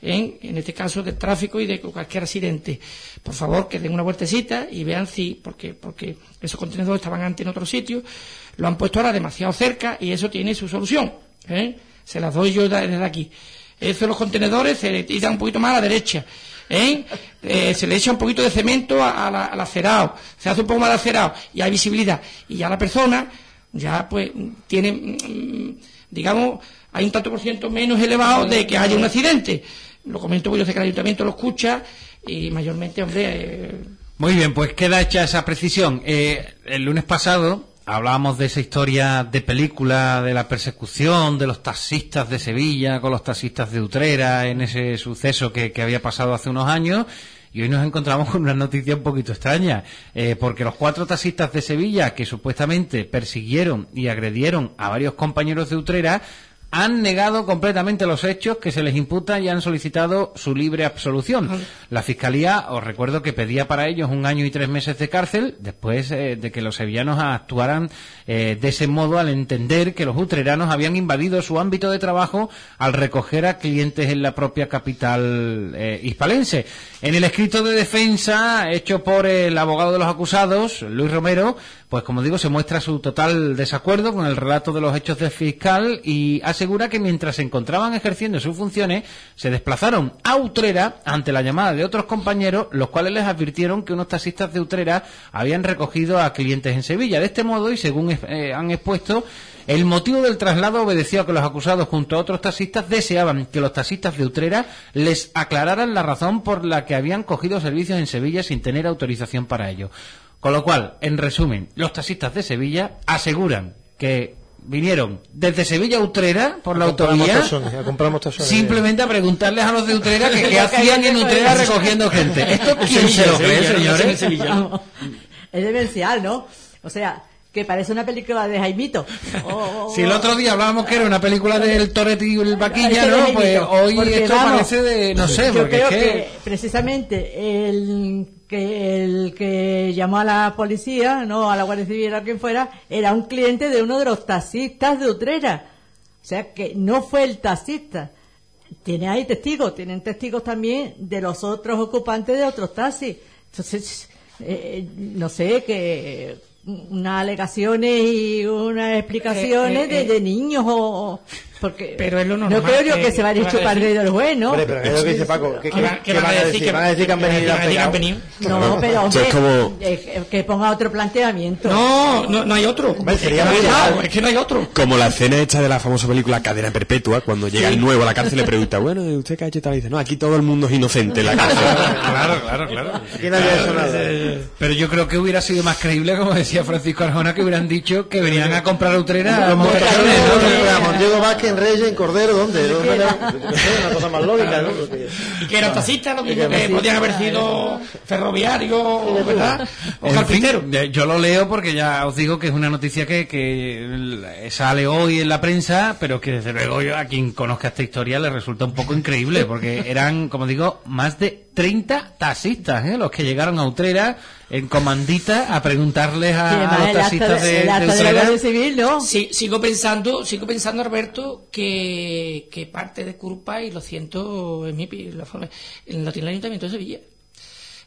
En, en este caso del tráfico y de cualquier accidente. Por favor, que den una vueltecita y vean si, porque, porque esos contenedores estaban antes en otro sitio, lo han puesto ahora demasiado cerca y eso tiene su solución. ¿eh? Se las doy yo de- desde aquí. Eso los contenedores se le tiran un poquito más a la derecha. ¿eh? Eh, se le echa un poquito de cemento a- a la- al acerado, se hace un poco más de acerado y hay visibilidad. Y ya la persona, ya pues, tiene, mm, digamos, hay un tanto por ciento menos elevado de que haya un accidente. Lo comento porque yo sé que el ayuntamiento lo escucha y mayormente, hombre, eh, Muy bien, pues queda hecha esa precisión. Eh, el lunes pasado hablábamos de esa historia de película, de la persecución de los taxistas de Sevilla con los taxistas de Utrera en ese suceso que, había pasado hace unos años. Y hoy nos encontramos con una noticia un poquito extraña, eh, porque los cuatro taxistas de Sevilla que supuestamente persiguieron y agredieron a varios compañeros de Utrera han negado completamente los hechos que se les imputan y han solicitado su libre absolución. La Fiscalía, os recuerdo que pedía para ellos un año y tres meses de cárcel después eh, de que los sevillanos actuaran eh, de ese modo al entender que los utreranos habían invadido su ámbito de trabajo al recoger a clientes en la propia capital eh, hispalense. En el escrito de defensa hecho por el abogado de los acusados, Luis Romero, pues como digo, se muestra su total desacuerdo con el relato de los hechos del fiscal y asegura que mientras se encontraban ejerciendo sus funciones, se desplazaron a Utrera ante la llamada de otros compañeros, los cuales les advirtieron que unos taxistas de Utrera habían recogido a clientes en Sevilla. De este modo, y según eh, han expuesto, el motivo del traslado obedeció a que los acusados junto a otros taxistas deseaban que los taxistas de Utrera les aclararan la razón por la que habían cogido servicios en Sevilla sin tener autorización para ello. Con lo cual, en resumen, los taxistas de Sevilla aseguran que vinieron desde Sevilla a Utrera por la autovía simplemente a preguntarles a los de Utrera que qué hacían en Utrera recogiendo gente. ¿Esto quién se lo cree, Sevilla, señores? Es demencial, ¿no? O sea, que parece una película de Jaimito. O- o- Si el otro día hablábamos que era una película del Toretti y el Vaquilla, Ese de ¿no? Pues hoy porque, esto vamos, parece de, no sé, yo porque creo es que... que... precisamente el que el que llamó a la policía, no a la Guardia Civil o a quien fuera, era un cliente de uno de los taxistas de Utrera. O sea, que no fue el taxista. Tiene ahí testigos, tienen testigos también de los otros ocupantes de otros taxis. Entonces, eh, no sé, que unas alegaciones y unas explicaciones Eh, eh, de, eh. de niños o... Porque Pero es lo normal no creo yo que- que se vaya a chupar decir. dedo el bueno. Hombre, pero es lo que dice Paco. ¿Qué, ¿Qué va- qué qué van a decir? ¿Van a decir que han venido? No, pero hombre, es como- eh, que ponga otro planteamiento. No, no, no hay otro. Hombre, sería es, que muy no hay- mal. es que no hay otro. Como la escena hecha de la famosa película Cadena Perpetua, cuando llega Sí. el nuevo a la cárcel y le pregunta, bueno, ¿y ¿usted qué ha hecho y tal? Y dice, no, aquí todo el mundo es inocente en la cárcel. Claro, claro, claro. Aquí nadie ha hecho nada. Pero yo creo que hubiera sido más creíble, como decía Francisco Arjona, que hubieran dicho que venían a comprar a Utrera. Los. Diego Vázquez, en Reyes, en Cordero, ¿dónde? ¿Dónde era? Una cosa más lógica, ¿no? Porque- Y que eran taxistas, lo mismo que podían haber sido ferroviarios, ¿verdad? O En fin, carpinteros. eh, yo lo leo porque ya os digo que es una noticia que, que sale hoy en la prensa, pero que desde luego yo, a quien conozca esta historia le resulta un poco increíble, porque eran, como digo, más de 30 taxistas, ¿eh? los que llegaron a Utrera en comandita a preguntarles a, los taxistas de- de, de de Civil, ¿no? Sí, sigo pensando, sigo pensando, Alberto, que, que parte de culpa, y lo siento, en mi la forma- en lo tiene el Ayuntamiento de Sevilla.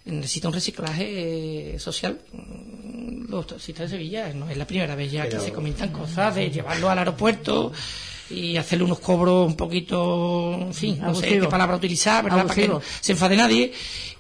Necesita un reciclaje eh, social. Mm, Los taxistas de Sevilla no es la primera vez ya que se comentan cosas de llevarlo al aeropuerto y hacerle unos cobros un poquito, en fin, no sé qué palabra utilizar, ¿verdad? Para que no se enfade nadie.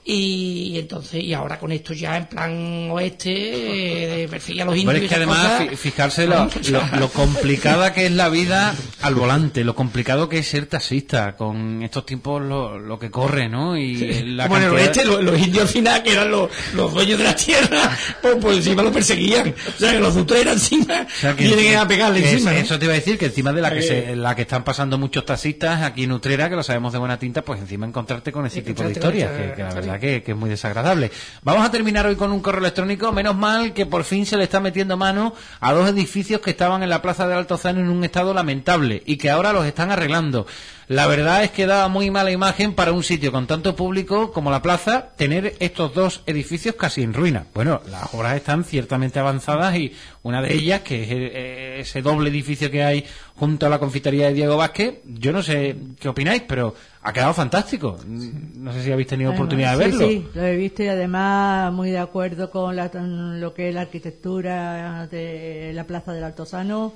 Y entonces, y ahora con esto ya en plan oeste, eh, de a los indios. Y es que además, cosas, fi- fijarse lo, lo- lo complicada que es la vida al volante, lo complicado que es ser taxista, con estos tiempos lo, lo que corre, ¿no? Y la Como en el oeste, los, los indios al final, que eran los, los dueños de la tierra, pues, pues encima lo perseguían. O sea, que los utreras encima O sea, que- vienen a pegarle que encima. Eso, ¿no? eso te iba a decir, que encima de la que, Eh. se- la que están pasando muchos taxistas aquí en Utrera, que lo sabemos de buena tinta, pues encima encontrarte con ese tipo de historias, que, que la esta- que, es muy desagradable. Vamos a terminar hoy con un correo electrónico, menos mal que por fin se le está metiendo mano a dos edificios que estaban en la plaza de Altozano en un estado lamentable y que ahora los están arreglando. La verdad es que daba muy mala imagen para un sitio con tanto público como la plaza tener estos dos edificios casi en ruina. Bueno, las obras están ciertamente avanzadas y una de ellas, que es eh, ese doble edificio que hay junto a la confitería de Diego Vázquez, yo no sé qué opináis, pero ha quedado fantástico. No sé si habéis tenido oportunidad de Sí, verlo. Sí, lo he visto y además muy de acuerdo con la- lo que es la arquitectura de la Plaza del Altozano.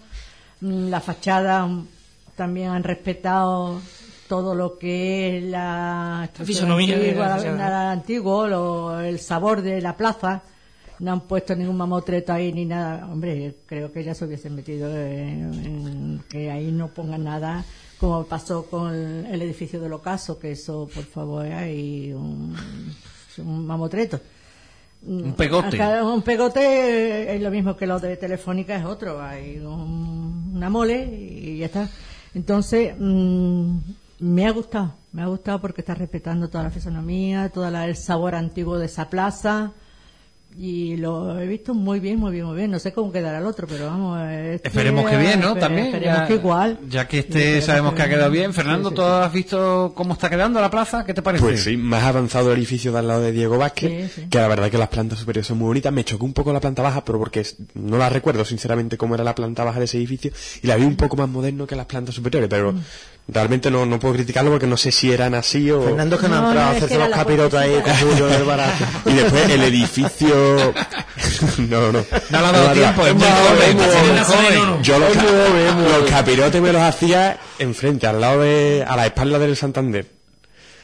Mm, La fachada mm, también han respetado todo lo que es la fisonomía antigua, antiguo, lo- el sabor de la plaza. No han puesto ningún mamotreto ahí ni nada. Hombre, creo que ya se hubiesen metido en, en que ahí no pongan nada como pasó con el edificio del ocaso, que eso, por favor, hay un, un mamotreto. Un pegote. Acá un pegote es lo mismo que lo de Telefónica, es otro. Hay un- una mole y ya está. Entonces, mm, me ha gustado, me ha gustado porque está respetando toda la fisonomía, todo el sabor antiguo de esa plaza. Y lo he visto muy bien, muy bien, muy bien. No sé cómo quedará el otro, pero vamos. este- Esperemos que bien, ¿no? También. Esperemos ya, que igual. Ya que este sabemos que ha quedado bien. Fernando, sí, ¿tú has visto cómo está quedando la plaza? ¿Qué te parece? Pues sí, más avanzado el edificio de al lado de Diego Vázquez, Sí, sí. que la verdad que las plantas superiores son muy bonitas. Me chocó un poco la planta baja, pero porque es- no la recuerdo sinceramente cómo era la planta baja de ese edificio, y la vi un poco más moderno que las plantas superiores, pero realmente no, no puedo criticarlo porque no sé si eran así o... Fernando que no ha entrado a hacerse los capirotos ahí con Julio del barato. Y después el edificio... no, no. No le ha dado tiempo, es muy joven, es muy joven. Yo los, ca- los capirotes me los hacía enfrente, al lado de... a la espalda del Santander.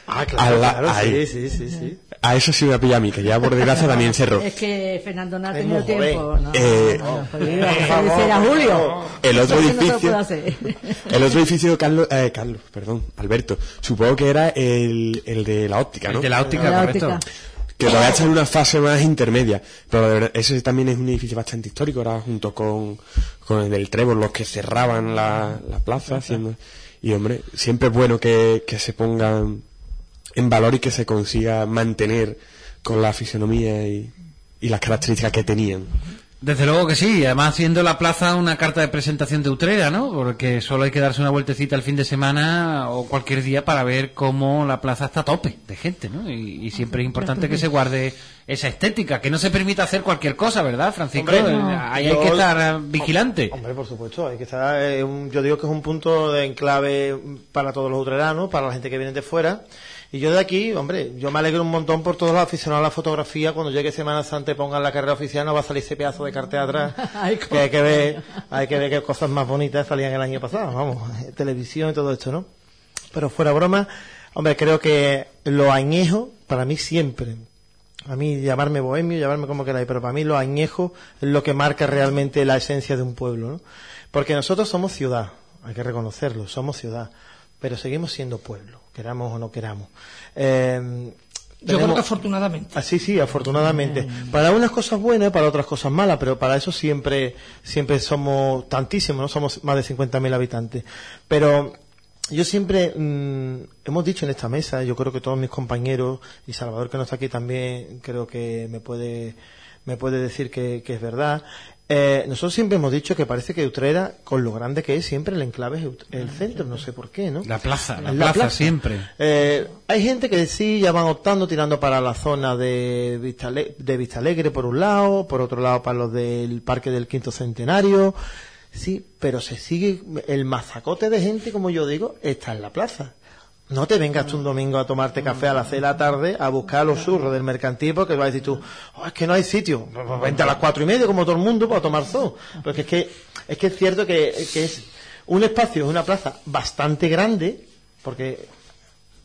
Ah, claro, la- claro, ahí. sí, sí, sí, sí. A eso sí me ha pillado a mí, que ya por desgracia también cerró. Es que Fernando no ha tenido tiempo. No, Eh, no, no, a Julio. El otro edificio-. El otro edificio, Carlos, eh, Carlos, perdón, Alberto, supongo que era el, el de la óptica, ¿no? El de la óptica, De la correcto. óptica. Que todavía está en una fase más intermedia. Pero de verdad, ese también es un edificio bastante histórico, ahora junto con, con el del Trébol, los que cerraban la, la plaza. Haciendo, y hombre, siempre es bueno que, que se pongan en valor y que se consiga mantener con la fisonomía y, y las características que tenían. Desde luego que sí, además siendo la plaza una carta de presentación de Utrera, ¿no? Porque solo hay que darse una vueltecita el fin de semana o cualquier día para ver cómo la plaza está a tope de gente, ¿no? Y, y siempre es importante que se guarde esa estética, que no se permita hacer cualquier cosa, ¿verdad, Francisco? Hombre, Eh, no. Ahí hay que estar vigilante. Hombre, por supuesto, hay que estar. eh, un- yo digo que es un punto de enclave para todos los utreranos, para la gente que viene de fuera. Y yo de aquí, hombre, yo me alegro un montón por todos los aficionados a la fotografía. Cuando llegue Semana Santa y pongan la carrera oficial, no va a salir ese pedazo de cartel atrás. que hay que ver, hay que ver qué cosas más bonitas salían el año pasado, vamos, televisión y todo esto, ¿no? Pero fuera broma, hombre, creo que lo añejo, para mí siempre, a mí llamarme bohemio, llamarme como queráis, pero para mí lo añejo es lo que marca realmente la esencia de un pueblo, ¿no? Porque nosotros somos ciudad, hay que reconocerlo, somos ciudad, pero seguimos siendo pueblo, queramos o no queramos. Eh, Yo creo que afortunadamente. Ah, sí, sí, afortunadamente. Para unas cosas buenas, para otras cosas malas, pero para eso siempre, siempre somos tantísimos, ¿no? Somos más de 50.000 habitantes. Pero yo siempre, mm, hemos dicho en esta mesa, yo creo que todos mis compañeros, y Salvador que no está aquí también, creo que me puede, me puede decir que, que es verdad. Eh, nosotros siempre hemos dicho que parece que Utrera, con lo grande que es, siempre el enclave es el centro, no sé por qué, ¿no? La plaza, la, plaza, siempre. eh, hay gente que sí ya van optando, tirando para la zona de Vista, Ale- de Vista Alegre por un lado, por otro lado para los del Parque del Quinto Centenario. Sí, pero se sigue, el mazacote de gente, como yo digo, está en la plaza. No te vengas tú un domingo a tomarte café a las seis de la tarde a buscar los churros del mercantil porque vas a decir tú, "Oh, es que no hay sitio. Pues, pues vente a las cuatro y media como todo el mundo para tomar zoo. Porque es que, es que es cierto que, que es un espacio, es una plaza bastante grande, porque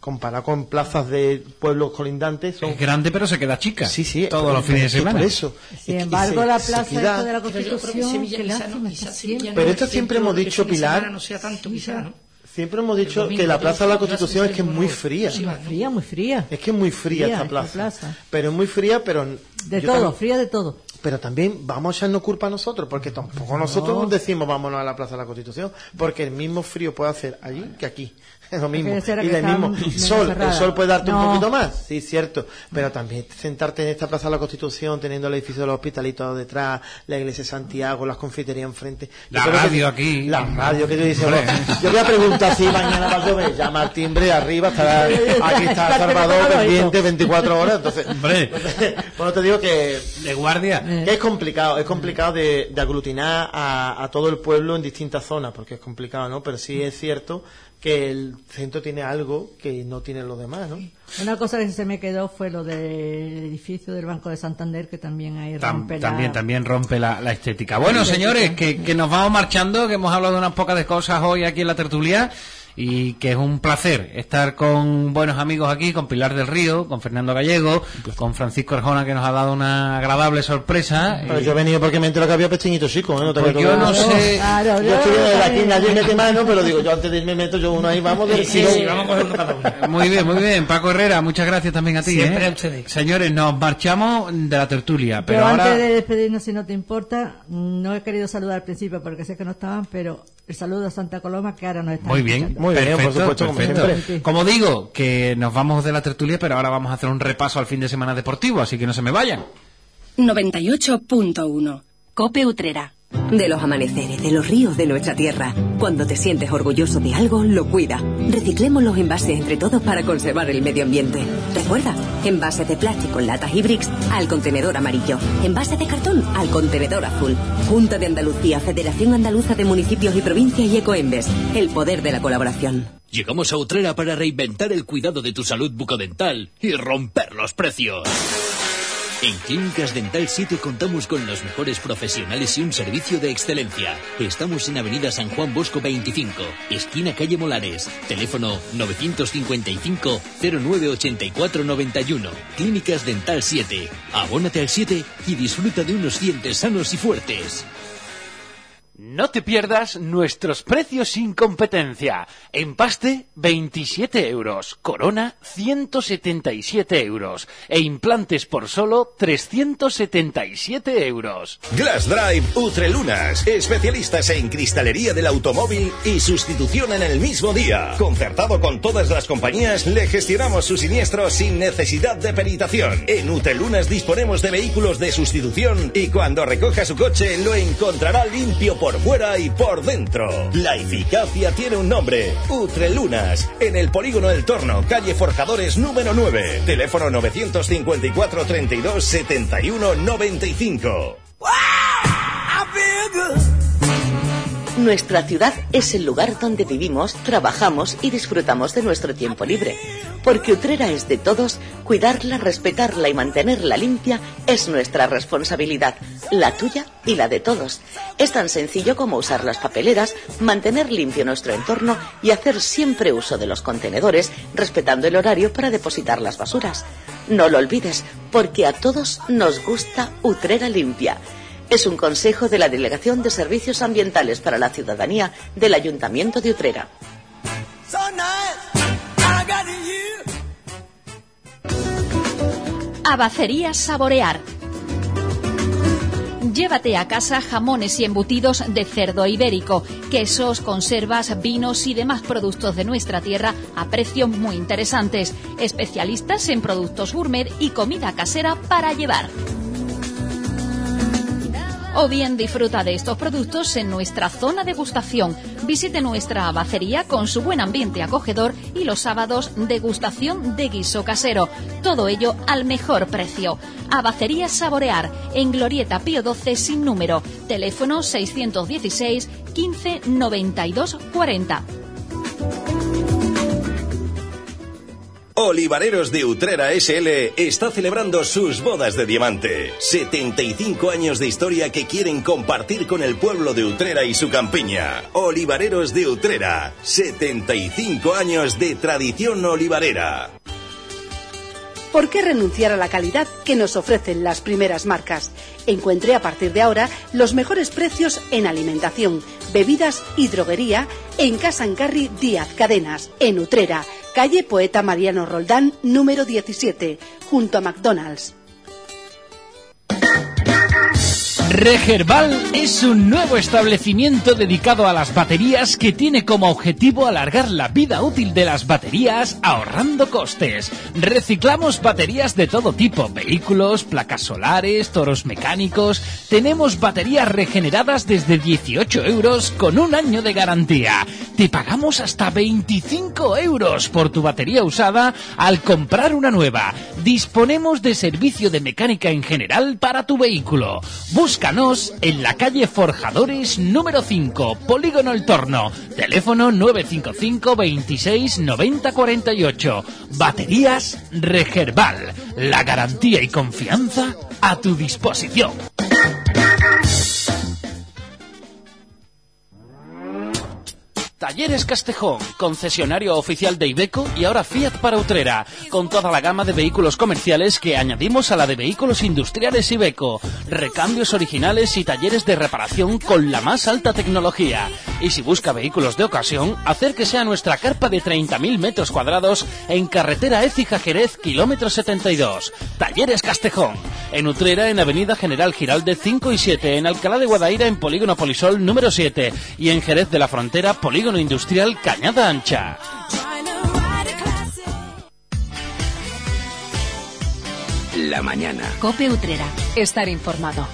comparado con plazas de pueblos colindantes son Es grande pero se queda chica. Sí, sí, Todos pero- los fines de semana. por eso. Sin embargo, se- la plaza de la Pero que Constitución, Sevilla no, Pero no, esto siempre hemos dicho, Pilar. No sea tanto, quizá, ¿no? Siempre hemos dicho domingo, que la Plaza de la Constitución es que es muy fría. sí, va, ¿no? Fría, muy fría. Es que es muy fría, Fría esta esta plaza. Pero es muy fría, pero... De todo, tam- fría de todo. Pero también vamos a echarnos culpa a nosotros, porque tampoco nosotros nos decimos vámonos a la Plaza de la Constitución, porque el mismo frío puede hacer allí que aquí. Es lo mismo. Y que el está mismo sol, el sol puede darte un poquito más, sí, cierto. Pero también sentarte en esta Plaza de la Constitución, teniendo el edificio de los hospitalitos detrás, la iglesia de Santiago, las confiterías enfrente. La creo que- radio aquí. La radio que yo dice, Hombre. bueno, yo voy a preguntar si mañana va a llover, llama al timbre arriba, estará, aquí está Salvador pendiente 24 horas, entonces, Hombre. bueno, te digo que De guardia. que es complicado, es complicado de, de aglutinar a, a todo el pueblo en distintas zonas, porque es complicado, ¿no? Pero sí es cierto que el centro tiene algo que no tienen los demás, ¿no? Una cosa que se me quedó fue lo del edificio del Banco de Santander, que también ahí Tam- rompe la- también, también rompe la, la estética. Bueno, La estética. señores, que, que nos vamos marchando, que hemos hablado de unas pocas de cosas hoy aquí en la tertulia y que es un placer estar con buenos amigos aquí, con Pilar del Río, con Fernando Gallego, con Francisco Arjona que nos ha dado una agradable sorpresa. Pero Y- yo he venido porque me entero que había pesteñito chico, ¿eh? No te Pues yo no sé- Claro, Yo yo estoy de aquí, también. nadie mete mano, pero digo, yo antes de irme meto yo uno ahí, vamos del Sí, sí, vamos a coger uno cada uno. Muy bien, muy bien. Paco Herrera, muchas gracias también a ti. Siempre ¿eh? a ustedes. Señores, nos marchamos de la tertulia, pero Pero ahora... antes de despedirnos, si no te importa, no he querido saludar al principio porque sé que no estaban, pero el saludo a Santa Coloma que ahora nos está Muy bien. Muy bien, por perfecto, supuesto, como perfecto. Como digo, que nos vamos de la tertulia, pero ahora vamos a hacer un repaso al fin de semana deportivo, así que no se me vayan. 98.1 Cope Utrera. De los amaneceres, de los ríos de nuestra tierra. Cuando te sientes orgulloso de algo, lo cuida. Reciclemos los envases entre todos para conservar el medio ambiente. Recuerda, envases de plástico, latas y bricks al contenedor amarillo. Envases de cartón al contenedor azul. Junta de Andalucía, Federación Andaluza de Municipios y Provincias y Ecoembes. El poder de la colaboración. Llegamos a Utrera para reinventar el cuidado de tu salud bucodental y romper los precios. En Clínicas Dental 7 contamos con los mejores profesionales y un servicio de excelencia. Estamos en Avenida San Juan Bosco 25, esquina calle Molares. Teléfono 955 0984 91. Clínicas Dental 7. Abónate al 7 y disfruta de unos dientes sanos y fuertes. No te pierdas nuestros precios sin competencia. Empaste 27 euros, corona 177 euros e implantes por solo 377 euros. Glass Drive Utrelunas, especialistas en cristalería del automóvil y sustitución en el mismo día. Concertado con todas las compañías, le gestionamos su siniestro sin necesidad de peritación. En Utrelunas disponemos de vehículos de sustitución y cuando recoja su coche lo encontrará limpio por fuera y por dentro. La eficacia tiene un nombre, Utrelunas, en el polígono El Torno, calle Forjadores número 9, teléfono 954 32 71 95. Nuestra ciudad es el lugar donde vivimos, trabajamos y disfrutamos de nuestro tiempo libre. Porque Utrera es de todos, cuidarla, respetarla y mantenerla limpia es nuestra responsabilidad, la tuya y la de todos. Es tan sencillo como usar las papeleras, mantener limpio nuestro entorno y hacer siempre uso de los contenedores, respetando el horario para depositar las basuras. No lo olvides, porque a todos nos gusta Utrera limpia. Es un consejo de la Delegación de Servicios Ambientales para la Ciudadanía del Ayuntamiento de Utrera. Abacería Saborear. Llévate a casa jamones y embutidos de cerdo ibérico, quesos, conservas, vinos y demás productos de nuestra tierra a precios muy interesantes. Especialistas en productos gourmet y comida casera para llevar o bien disfruta de estos productos en nuestra zona de degustación. Visite nuestra abacería con su buen ambiente acogedor y los sábados degustación de guiso casero. Todo ello al mejor precio. Abacería Saborear en Glorieta Pío 12 sin número. Teléfono 616 15 92 40. Olivareros de Utrera SL está celebrando sus bodas de diamante. 75 años de historia que quieren compartir con el pueblo de Utrera y su campiña. Olivareros de Utrera. 75 años de tradición olivarera. ¿Por qué renunciar a la calidad que nos ofrecen las primeras marcas? Encuentre a partir de ahora los mejores precios en alimentación, bebidas y droguería en Casa Encarri Díaz Cadenas, en Utrera calle Poeta Mariano Roldán, número 17, junto a McDonald's. Regerbal es un nuevo establecimiento dedicado a las baterías que tiene como objetivo alargar la vida útil de las baterías ahorrando costes. Reciclamos baterías de todo tipo, vehículos, placas solares, toros mecánicos. Tenemos baterías regeneradas desde 18 euros con un año de garantía. Te pagamos hasta 25 euros por tu batería usada al comprar una nueva. Disponemos de servicio de mecánica en general para tu vehículo. Búscanos en la calle Forjadores número 5, Polígono El Torno. Teléfono 955 26 90 48. Baterías Regerbal. La garantía y confianza a tu disposición. Talleres Castejón, concesionario oficial de Ibeco y ahora Fiat para Utrera, con toda la gama de vehículos comerciales que añadimos a la de vehículos industriales Ibeco, recambios originales y talleres de reparación con la más alta tecnología. Y si busca vehículos de ocasión, acérquese a nuestra carpa de 30.000 metros cuadrados en carretera Écija Jerez, kilómetro 72. Talleres Castejón, en Utrera en Avenida General Giralde 5 y 7, en Alcalá de Guadaira en Polígono Polisol número 7 y en Jerez de la Frontera Polígono Industrial Cañada Ancha. La mañana. Cope Utrera. Estar informado.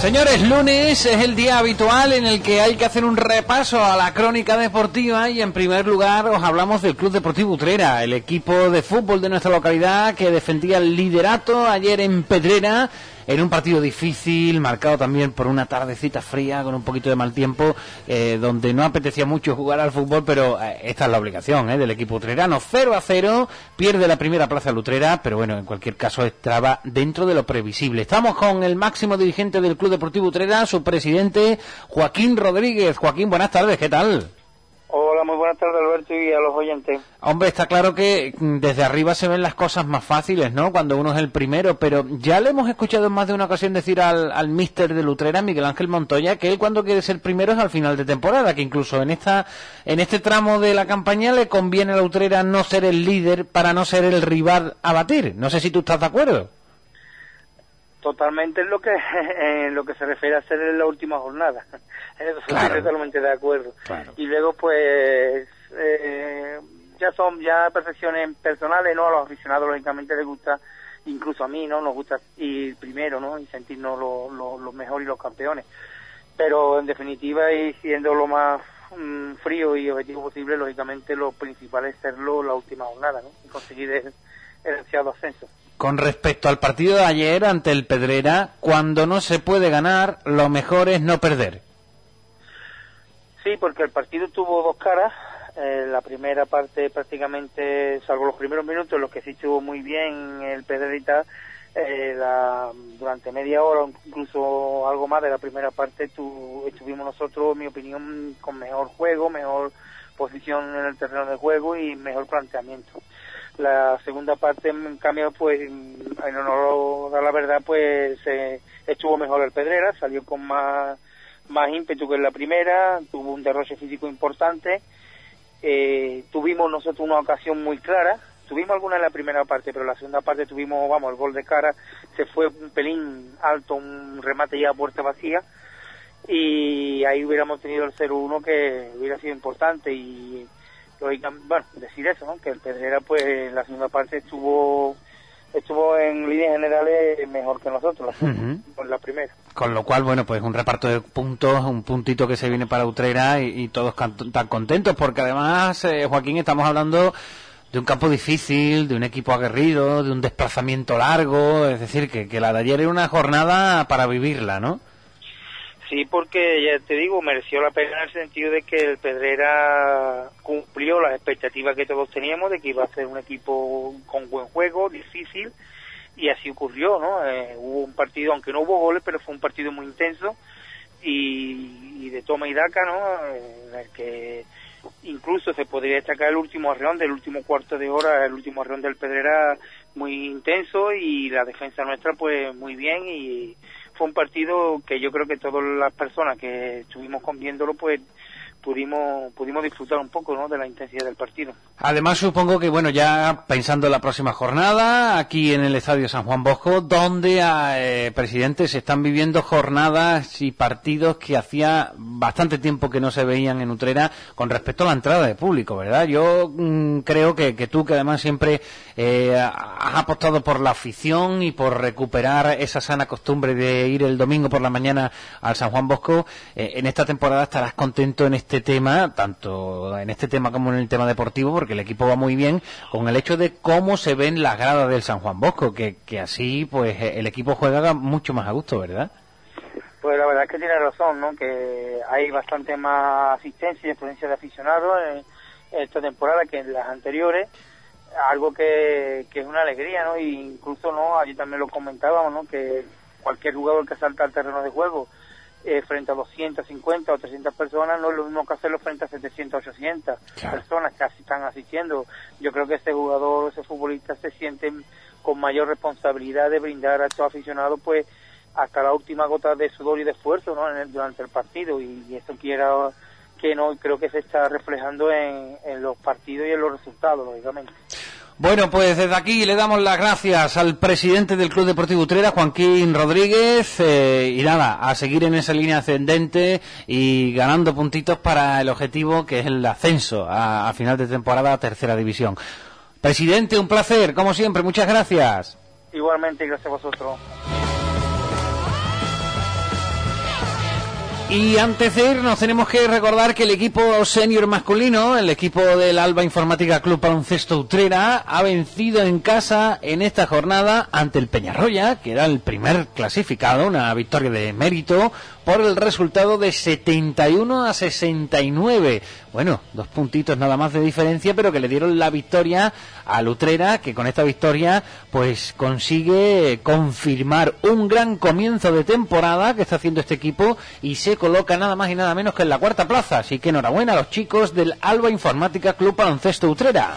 Señores, lunes es el día habitual en el que hay que hacer un repaso a la crónica deportiva y en primer lugar os hablamos del Club Deportivo Utrera, el equipo de fútbol de nuestra localidad que defendía el liderato ayer en Pedrera en un partido difícil, marcado también por una tardecita fría, con un poquito de mal tiempo, eh, donde no apetecía mucho jugar al fútbol, pero eh, esta es la obligación eh, del equipo utrerano. 0 a 0, pierde la primera plaza Lutrera, pero bueno, en cualquier caso estaba dentro de lo previsible. Estamos con el máximo dirigente del Club Deportivo Utrera, su presidente Joaquín Rodríguez. Joaquín, buenas tardes, ¿qué tal? Muy buenas tardes, Alberto, y a los oyentes. Hombre, está claro que mm, desde arriba se ven las cosas más fáciles, ¿no? Cuando uno es el primero, pero ya le hemos escuchado en más de una ocasión decir al, al mister de Lutrera, Miguel Ángel Montoya, que él cuando quiere ser primero es al final de temporada, que incluso en esta en este tramo de la campaña le conviene a Lutrera no ser el líder para no ser el rival a batir. No sé si tú estás de acuerdo. Totalmente en lo que en lo que se refiere a ser en la última jornada. Eso estoy totalmente de acuerdo. Y luego, pues, eh, ya son ya perfecciones personales, ¿no? A los aficionados, lógicamente, les gusta, incluso a mí, ¿no? Nos gusta ir primero, ¿no? Y sentirnos los lo, lo mejores y los campeones. Pero, en definitiva, y siendo lo más mm, frío y objetivo posible, lógicamente, lo principal es serlo la última jornada, ¿no? Y conseguir el, el ansiado ascenso. Con respecto al partido de ayer ante el Pedrera, cuando no se puede ganar, lo mejor es no perder. Sí, porque el partido tuvo dos caras. Eh, la primera parte prácticamente, salvo los primeros minutos, los que sí estuvo muy bien el Pedrerita, eh, durante media hora, incluso algo más de la primera parte, tu, estuvimos nosotros, en mi opinión, con mejor juego, mejor posición en el terreno de juego y mejor planteamiento. La segunda parte, en cambio, pues, en honor a la verdad, pues eh, estuvo mejor el Pedrera, salió con más más ímpetu que en la primera, tuvo un derroche físico importante. Eh, tuvimos nosotros una ocasión muy clara, tuvimos alguna en la primera parte, pero en la segunda parte tuvimos, vamos, el gol de cara, se fue un pelín alto, un remate ya a puerta vacía, y ahí hubiéramos tenido el 0-1 que hubiera sido importante y bueno, decir eso, ¿no? que el Pedrera pues en la segunda parte estuvo estuvo en líneas generales mejor que nosotros, la, la primera. Con lo cual, bueno, pues un reparto de puntos, un puntito que se viene para Utrera y, todos tan contentos, porque además, eh, Joaquín, estamos hablando de un campo difícil, de un equipo aguerrido, de un desplazamiento largo, es decir, que, que la de ayer era una jornada para vivirla, ¿no? Sí, porque ya te digo, mereció la pena en el sentido de que el Pedrera cumplió las expectativas que todos teníamos de que iba a ser un equipo con buen juego, difícil, y así ocurrió, ¿no? Eh, hubo un partido, aunque no hubo goles, pero fue un partido muy intenso y, de toma y daca, ¿no? En el que incluso se podría destacar el último arreón del último cuarto de hora, el último arreón del Pedrera muy intenso y la defensa nuestra pues muy bien y fue un partido que yo creo que todas las personas que estuvimos viéndolo pues pudimos pudimos disfrutar un poco ¿no? de la intensidad del partido. Además supongo que bueno ya pensando en la próxima jornada aquí en el Estadio San Juan Bosco donde eh, presidentes están viviendo jornadas y partidos que hacía bastante tiempo que no se veían en Utrera con respecto a la entrada de público, ¿verdad? Yo mm, creo que, que, tú que además siempre eh, has apostado por la afición y por recuperar esa sana costumbre de ir el domingo por la mañana al San Juan Bosco, eh, en esta temporada estarás contento en este este tema, tanto en este tema como en el tema deportivo, porque el equipo va muy bien, con el hecho de cómo se ven las gradas del San Juan Bosco, que, que así pues el equipo juega mucho más a gusto, ¿verdad? Pues la verdad es que tiene razón, ¿no? Que hay bastante más asistencia y experiencia de aficionados en, esta temporada que en las anteriores, algo que, que es una alegría, ¿no? Y incluso, ¿no? Allí también lo comentábamos, ¿no? Que cualquier jugador que salta al terreno de juego eh, frente a 250 o 300 personas no es lo mismo que hacerlo frente a 700 o 800 personas que así están asistiendo. Yo creo que ese jugador, ese futbolista se siente con mayor responsabilidad de brindar a estos aficionados pues hasta la última gota de sudor y de esfuerzo ¿no? durante el partido y, y eso quiera que no creo que se está reflejando en, en los partidos y en los resultados lógicamente. Bueno, pues desde aquí le damos las gracias al presidente del Club Deportivo Utrera, Joaquín Rodríguez, eh, y nada, a seguir en esa línea ascendente y ganando puntitos para el objetivo que es el ascenso a, a final de temporada a tercera división. Presidente, un placer, como siempre, muchas gracias. Igualmente, gracias a vosotros. Y antes de ir, nos tenemos que recordar que el equipo senior masculino, el equipo del Alba Informática Club Baloncesto Utrera, ha vencido en casa en esta jornada ante el Peñarroya, que era el primer clasificado, una victoria de mérito, por el resultado de 71 a 69. bueno, dos puntitos nada más de diferencia, pero que le dieron la victoria a Lutrera, que con esta victoria pues consigue confirmar un gran comienzo de temporada que está haciendo este equipo y se coloca nada más y nada menos que en la cuarta plaza. Así que enhorabuena a los chicos del Alba Informática Club Baloncesto Utrera.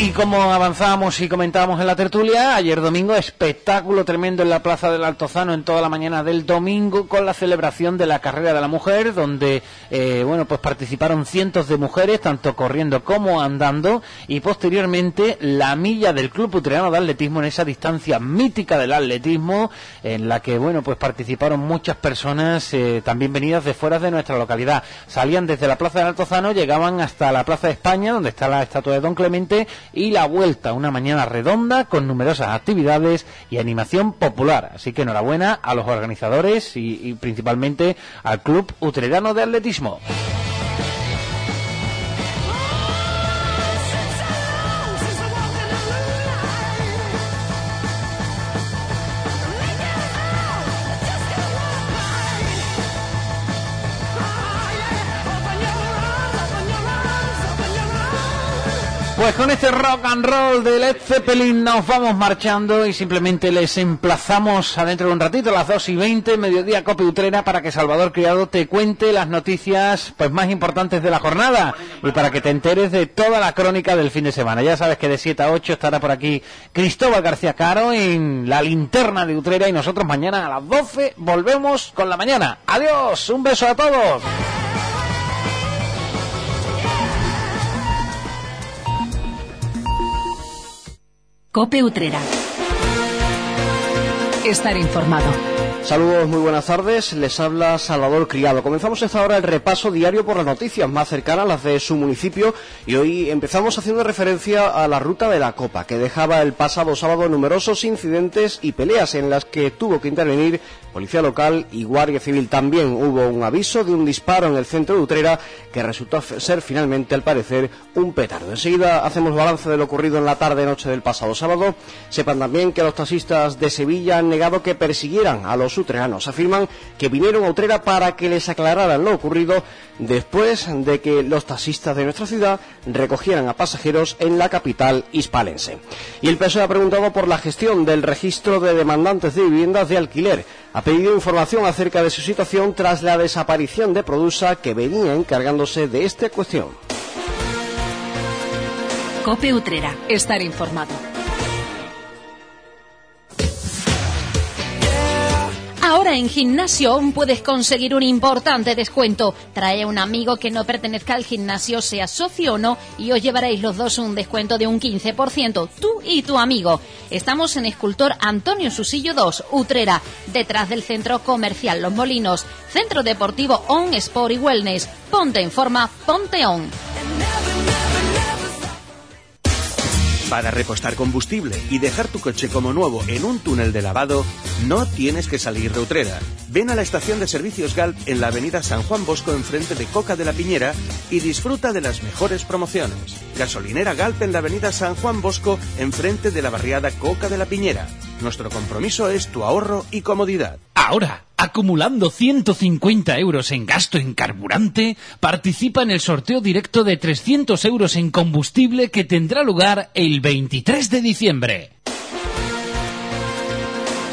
Y como avanzábamos y comentábamos en la tertulia, ayer domingo espectáculo tremendo en la Plaza del Altozano en toda la mañana del domingo con la celebración de la carrera de la mujer, donde eh, bueno pues participaron cientos de mujeres, tanto corriendo como andando, y posteriormente la milla del Club Utreano de Atletismo en esa distancia mítica del atletismo, en la que bueno pues participaron muchas personas eh, también venidas de fuera de nuestra localidad. Salían desde la Plaza del Altozano, llegaban hasta la Plaza de España, donde está la estatua de Don Clemente, y la vuelta, una mañana redonda con numerosas actividades y animación popular. Así que enhorabuena a los organizadores y, principalmente al Club Utrerano de Atletismo. Pues con este rock and roll de Led Zeppelin nos vamos marchando y simplemente les emplazamos adentro de un ratito, a las 2 y 20, mediodía Cope Utrera, para que Salvador Criado te cuente las noticias pues más importantes de la jornada y para que te enteres de toda la crónica del fin de semana. Ya sabes que de 7 a 8 estará por aquí Cristóbal García Caro en la linterna de Utrera y nosotros mañana a las 12 volvemos con la mañana. Adiós, un beso a todos. Cope Utrera. Estar informado. Saludos, muy buenas tardes. Les habla Salvador Criado. Comenzamos esta hora el repaso diario por las noticias más cercanas, las de su municipio, y hoy empezamos haciendo referencia a la ruta de la Copa, que dejaba el pasado sábado numerosos incidentes y peleas en las que tuvo que intervenir Policía Local y Guardia Civil. También hubo un aviso de un disparo en el centro de Utrera que resultó ser finalmente, al parecer, un petardo. Enseguida hacemos balance de lo ocurrido en la tarde-noche del pasado sábado. Sepan también que los taxistas de Sevilla han negado que persiguieran a los utreanos. Afirman que vinieron a Utrera para que les aclararan lo ocurrido después de que los taxistas de nuestra ciudad recogieran a pasajeros en la capital hispalense. Y el PSOE ha preguntado por la gestión del registro de demandantes de viviendas de alquiler. Ha pedido información acerca de su situación tras la desaparición de Produsa que venía encargándose de esta cuestión. Cope Utrera. Estar informado. En Gimnasio puedes conseguir un importante descuento. Trae a un amigo que no pertenezca al gimnasio, sea socio o no, y os llevaréis los dos un descuento de un 15%, tú y tu amigo. Estamos en Escultor Antonio Susillo 2, Utrera, detrás del Centro Comercial Los Molinos, Centro Deportivo On Sport y Wellness. Ponte en forma, ponte on. Para repostar combustible y dejar tu coche como nuevo en un túnel de lavado, no tienes que salir de Utrera. Ven a la estación de servicios Galp en la avenida San Juan Bosco enfrente de Coca de la Piñera y disfruta de las mejores promociones. Gasolinera Galp en la avenida San Juan Bosco enfrente de la barriada Coca de la Piñera. Nuestro compromiso es tu ahorro y comodidad. Ahora, acumulando 150 euros en gasto en carburante, participa en el sorteo directo de 300 euros en combustible que tendrá lugar el 23 de diciembre.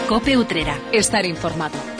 Cope Utrera. Estar informado.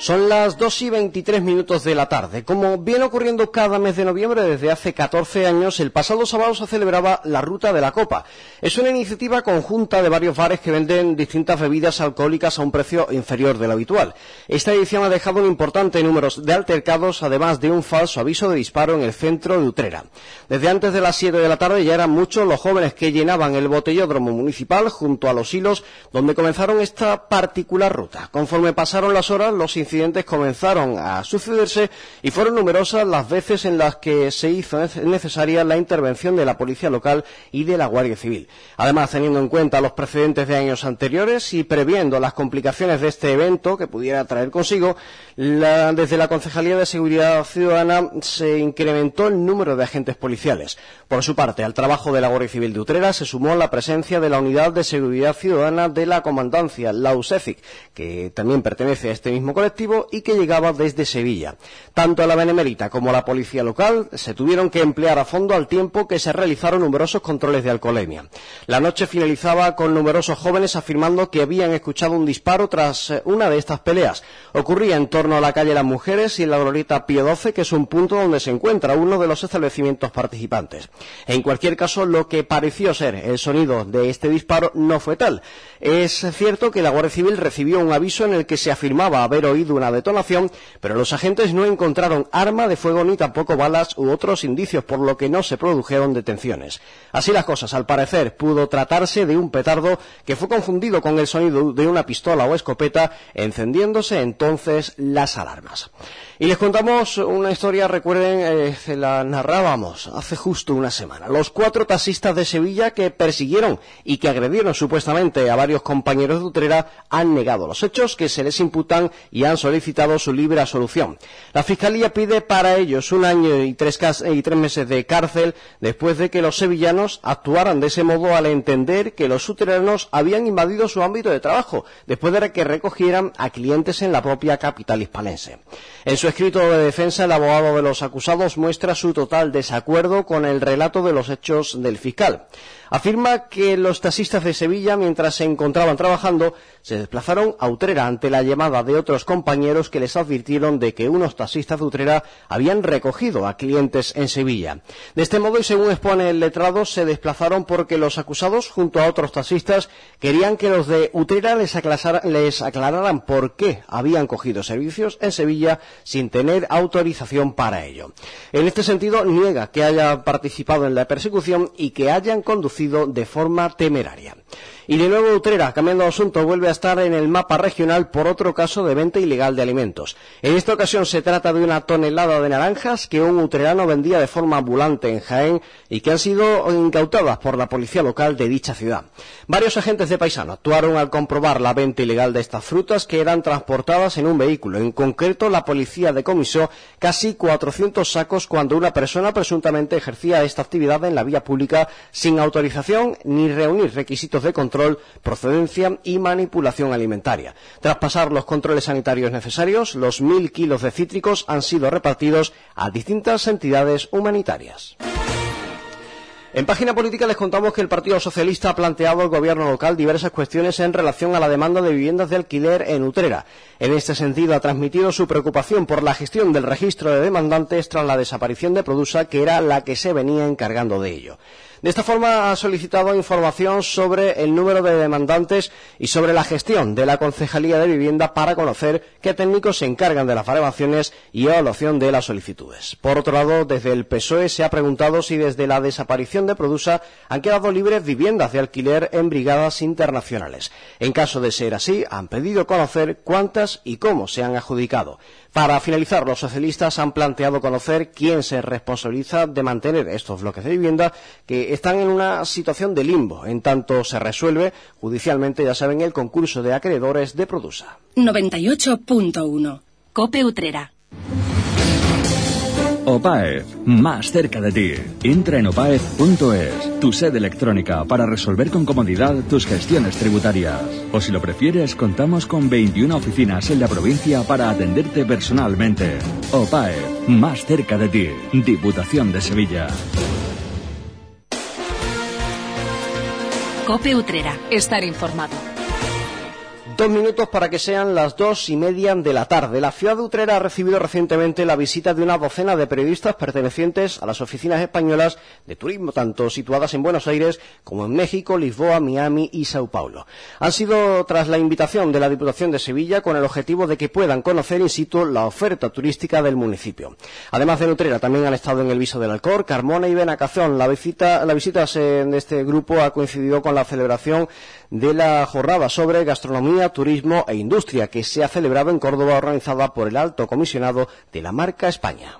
Son las 2 y 23 minutos de la tarde. Como viene ocurriendo cada mes de noviembre desde hace 14 años, el pasado sábado se celebraba la Ruta de la Copa. Es una iniciativa conjunta de varios bares que venden distintas bebidas alcohólicas a un precio inferior del habitual. Esta edición ha dejado un importante número de altercados, además de un falso aviso de disparo en el centro de Utrera. Desde antes de las 7 de la tarde ya eran muchos los jóvenes que llenaban el botellódromo municipal junto a los hilos donde comenzaron esta particular ruta. Conforme pasaron las horas, los incidentes comenzaron a sucederse y fueron numerosas las veces en las que se hizo necesaria la intervención de la policía local y de la Guardia Civil. Además, teniendo en cuenta los precedentes de años anteriores y previendo las complicaciones de este evento que pudiera traer consigo, desde la Concejalía de Seguridad Ciudadana se incrementó el número de agentes policiales. Por su parte, al trabajo de la Guardia Civil de Utrera se sumó la presencia de la Unidad de Seguridad Ciudadana de la Comandancia, la USECIC, que también pertenece a este mismo colectivo y que llegaba desde Sevilla. Tanto la Benemérita como la policía local se tuvieron que emplear a fondo al tiempo que se realizaron numerosos controles de alcoholemia. La noche finalizaba con numerosos jóvenes afirmando que habían escuchado un disparo tras eh, una de estas peleas. Ocurría en torno a la calle Las Mujeres y en la glorieta Pío XII, que es un punto donde se encuentra uno de los establecimientos participantes. En cualquier caso, lo que pareció ser el sonido de este disparo no fue tal. Es cierto que la Guardia Civil recibió un aviso en el que se afirmaba haber oído una detonación, pero los agentes no encontraron arma de fuego ni tampoco balas u otros indicios, por lo que no se produjeron detenciones. Así las cosas, al parecer, pudo tratarse de un petardo que fue confundido con el sonido de una pistola o escopeta, encendiéndose entonces las alarmas. Y les contamos una historia, recuerden, eh, se la narrábamos hace justo una semana. Los cuatro taxistas de Sevilla que persiguieron y que agredieron supuestamente a varios compañeros de Utrera han negado los hechos que se les imputan y han solicitado su libre absolución. La Fiscalía pide para ellos un año y tres, y tres meses de cárcel después de que los sevillanos actuaran de ese modo al entender que los uteranos habían invadido su ámbito de trabajo después de que recogieran a clientes en la propia capital hispanense. En su escrito de defensa, el abogado de los acusados muestra su total desacuerdo con el relato de los hechos del fiscal. Afirma que los taxistas de Sevilla, mientras se encontraban trabajando, se desplazaron a Utrera ante la llamada de otros compañeros que les advirtieron de que unos taxistas de Utrera habían recogido a clientes en Sevilla. De este modo, y según expone el letrado, se desplazaron porque los acusados, junto a otros taxistas, querían que los de Utrera les, les aclararan por qué habían cogido servicios en Sevilla sin tener autorización para ello. En este sentido, niega que haya participado en la persecución y que hayan conducido de forma temeraria. Y de nuevo Utrera, cambiando de asunto, vuelve a estar en el mapa regional por otro caso de venta ilegal de alimentos. En esta ocasión se trata de una tonelada de naranjas que un utrerano vendía de forma ambulante en Jaén y que han sido incautadas por la policía local de dicha ciudad. Varios agentes de paisano actuaron al comprobar la venta ilegal de estas frutas que eran transportadas en un vehículo. En concreto, la policía decomisó casi 400 sacos cuando una persona presuntamente ejercía esta actividad en la vía pública sin autorización ni reunir requisitos de control procedencia y manipulación alimentaria. Tras pasar los controles sanitarios necesarios, los mil kilos de cítricos han sido repartidos a distintas entidades humanitarias. En página política les contamos que el Partido Socialista ha planteado al gobierno local diversas cuestiones en relación a la demanda de viviendas de alquiler en Utrera. En este sentido, ha transmitido su preocupación por la gestión del registro de demandantes tras la desaparición de Produsa, que era la que se venía encargando de ello. De esta forma ha solicitado información sobre el número de demandantes y sobre la gestión de la Concejalía de Vivienda para conocer qué técnicos se encargan de las baremaciones y evaluación de las solicitudes. Por otro lado, desde el PSOE se ha preguntado si desde la desaparición de Produsa han quedado libres viviendas de alquiler en brigadas internacionales. En caso de ser así, han pedido conocer cuántas y cómo se han adjudicado. Para finalizar, los socialistas han planteado conocer quién se responsabiliza de mantener estos bloques de vivienda que están en una situación de limbo, en tanto se resuelve judicialmente, ya saben, el concurso de acreedores de Produsa. 98.1 Cope Utrera. OPAEF, más cerca de ti. Entra en opaef.es, tu sede electrónica para resolver con comodidad tus gestiones tributarias. O si lo prefieres, contamos con 21 oficinas en la provincia para atenderte personalmente. OPAEF, más cerca de ti. Diputación de Sevilla. Cope Utrera. Estar informado. Dos minutos para que sean las dos y media de la tarde. La ciudad de Utrera ha recibido recientemente la visita de una docena de periodistas pertenecientes a las oficinas españolas de turismo, tanto situadas en Buenos Aires como en México, Lisboa, Miami y Sao Paulo. Han sido tras la invitación de la Diputación de Sevilla con el objetivo de que puedan conocer in situ la oferta turística del municipio. Además de Utrera, también han estado en el Viso del Alcor, Carmona y Benacazón. La visita, la visita de este grupo ha coincidido con la celebración de la jornada sobre gastronomía, turismo e industria que se ha celebrado en Córdoba organizada por el Alto Comisionado de la Marca España.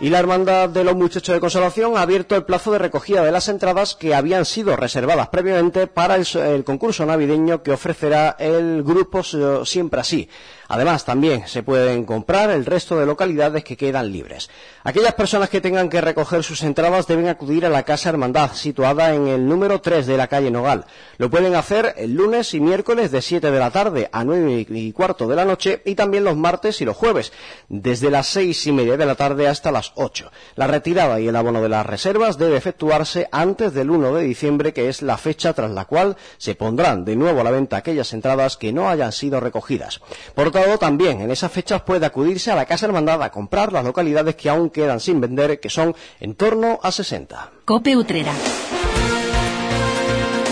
Y la Hermandad de los Muchachos de Consolación ha abierto el plazo de recogida de las entradas que habían sido reservadas previamente para el, el concurso navideño que ofrecerá el grupo Siempre Así. Además, también se pueden comprar el resto de localidades que quedan libres. Aquellas personas que tengan que recoger sus entradas deben acudir a la Casa Hermandad, situada en el número 3 de la calle Nogal. Lo pueden hacer el lunes y miércoles de 7 de la tarde a 9 y cuarto de la noche y también los martes y los jueves, desde las 6 y media de la tarde hasta las 8. La retirada y el abono de las reservas debe efectuarse antes del 1 de diciembre, que es la fecha tras la cual se pondrán de nuevo a la venta aquellas entradas que no hayan sido recogidas. Por también en esas fechas puede acudirse a la Casa Hermandad a comprar las localidades que aún quedan sin vender, que son en torno a 60. Cope Utrera.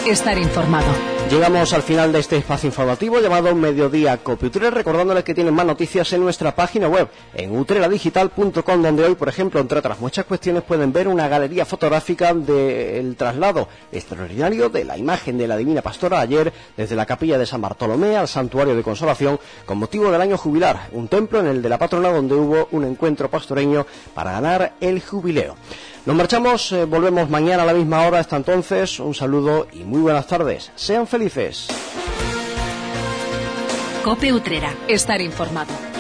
Estar informado. Llegamos al final de este espacio informativo llamado Mediodía Copiutrera, recordándoles que tienen más noticias en nuestra página web, en utreradigital.com, donde hoy, por ejemplo, entre otras muchas cuestiones, pueden ver una galería fotográfica del traslado extraordinario de la imagen de la Divina Pastora ayer desde la capilla de San Bartolomé al Santuario de Consolación con motivo del año jubilar, un templo en el de la patrona donde hubo un encuentro pastoreño para ganar el jubileo. Nos marchamos, eh, volvemos mañana a la misma hora. Hasta entonces, un saludo y muy buenas tardes. Sean felices. Cope Utrera. Estar informado.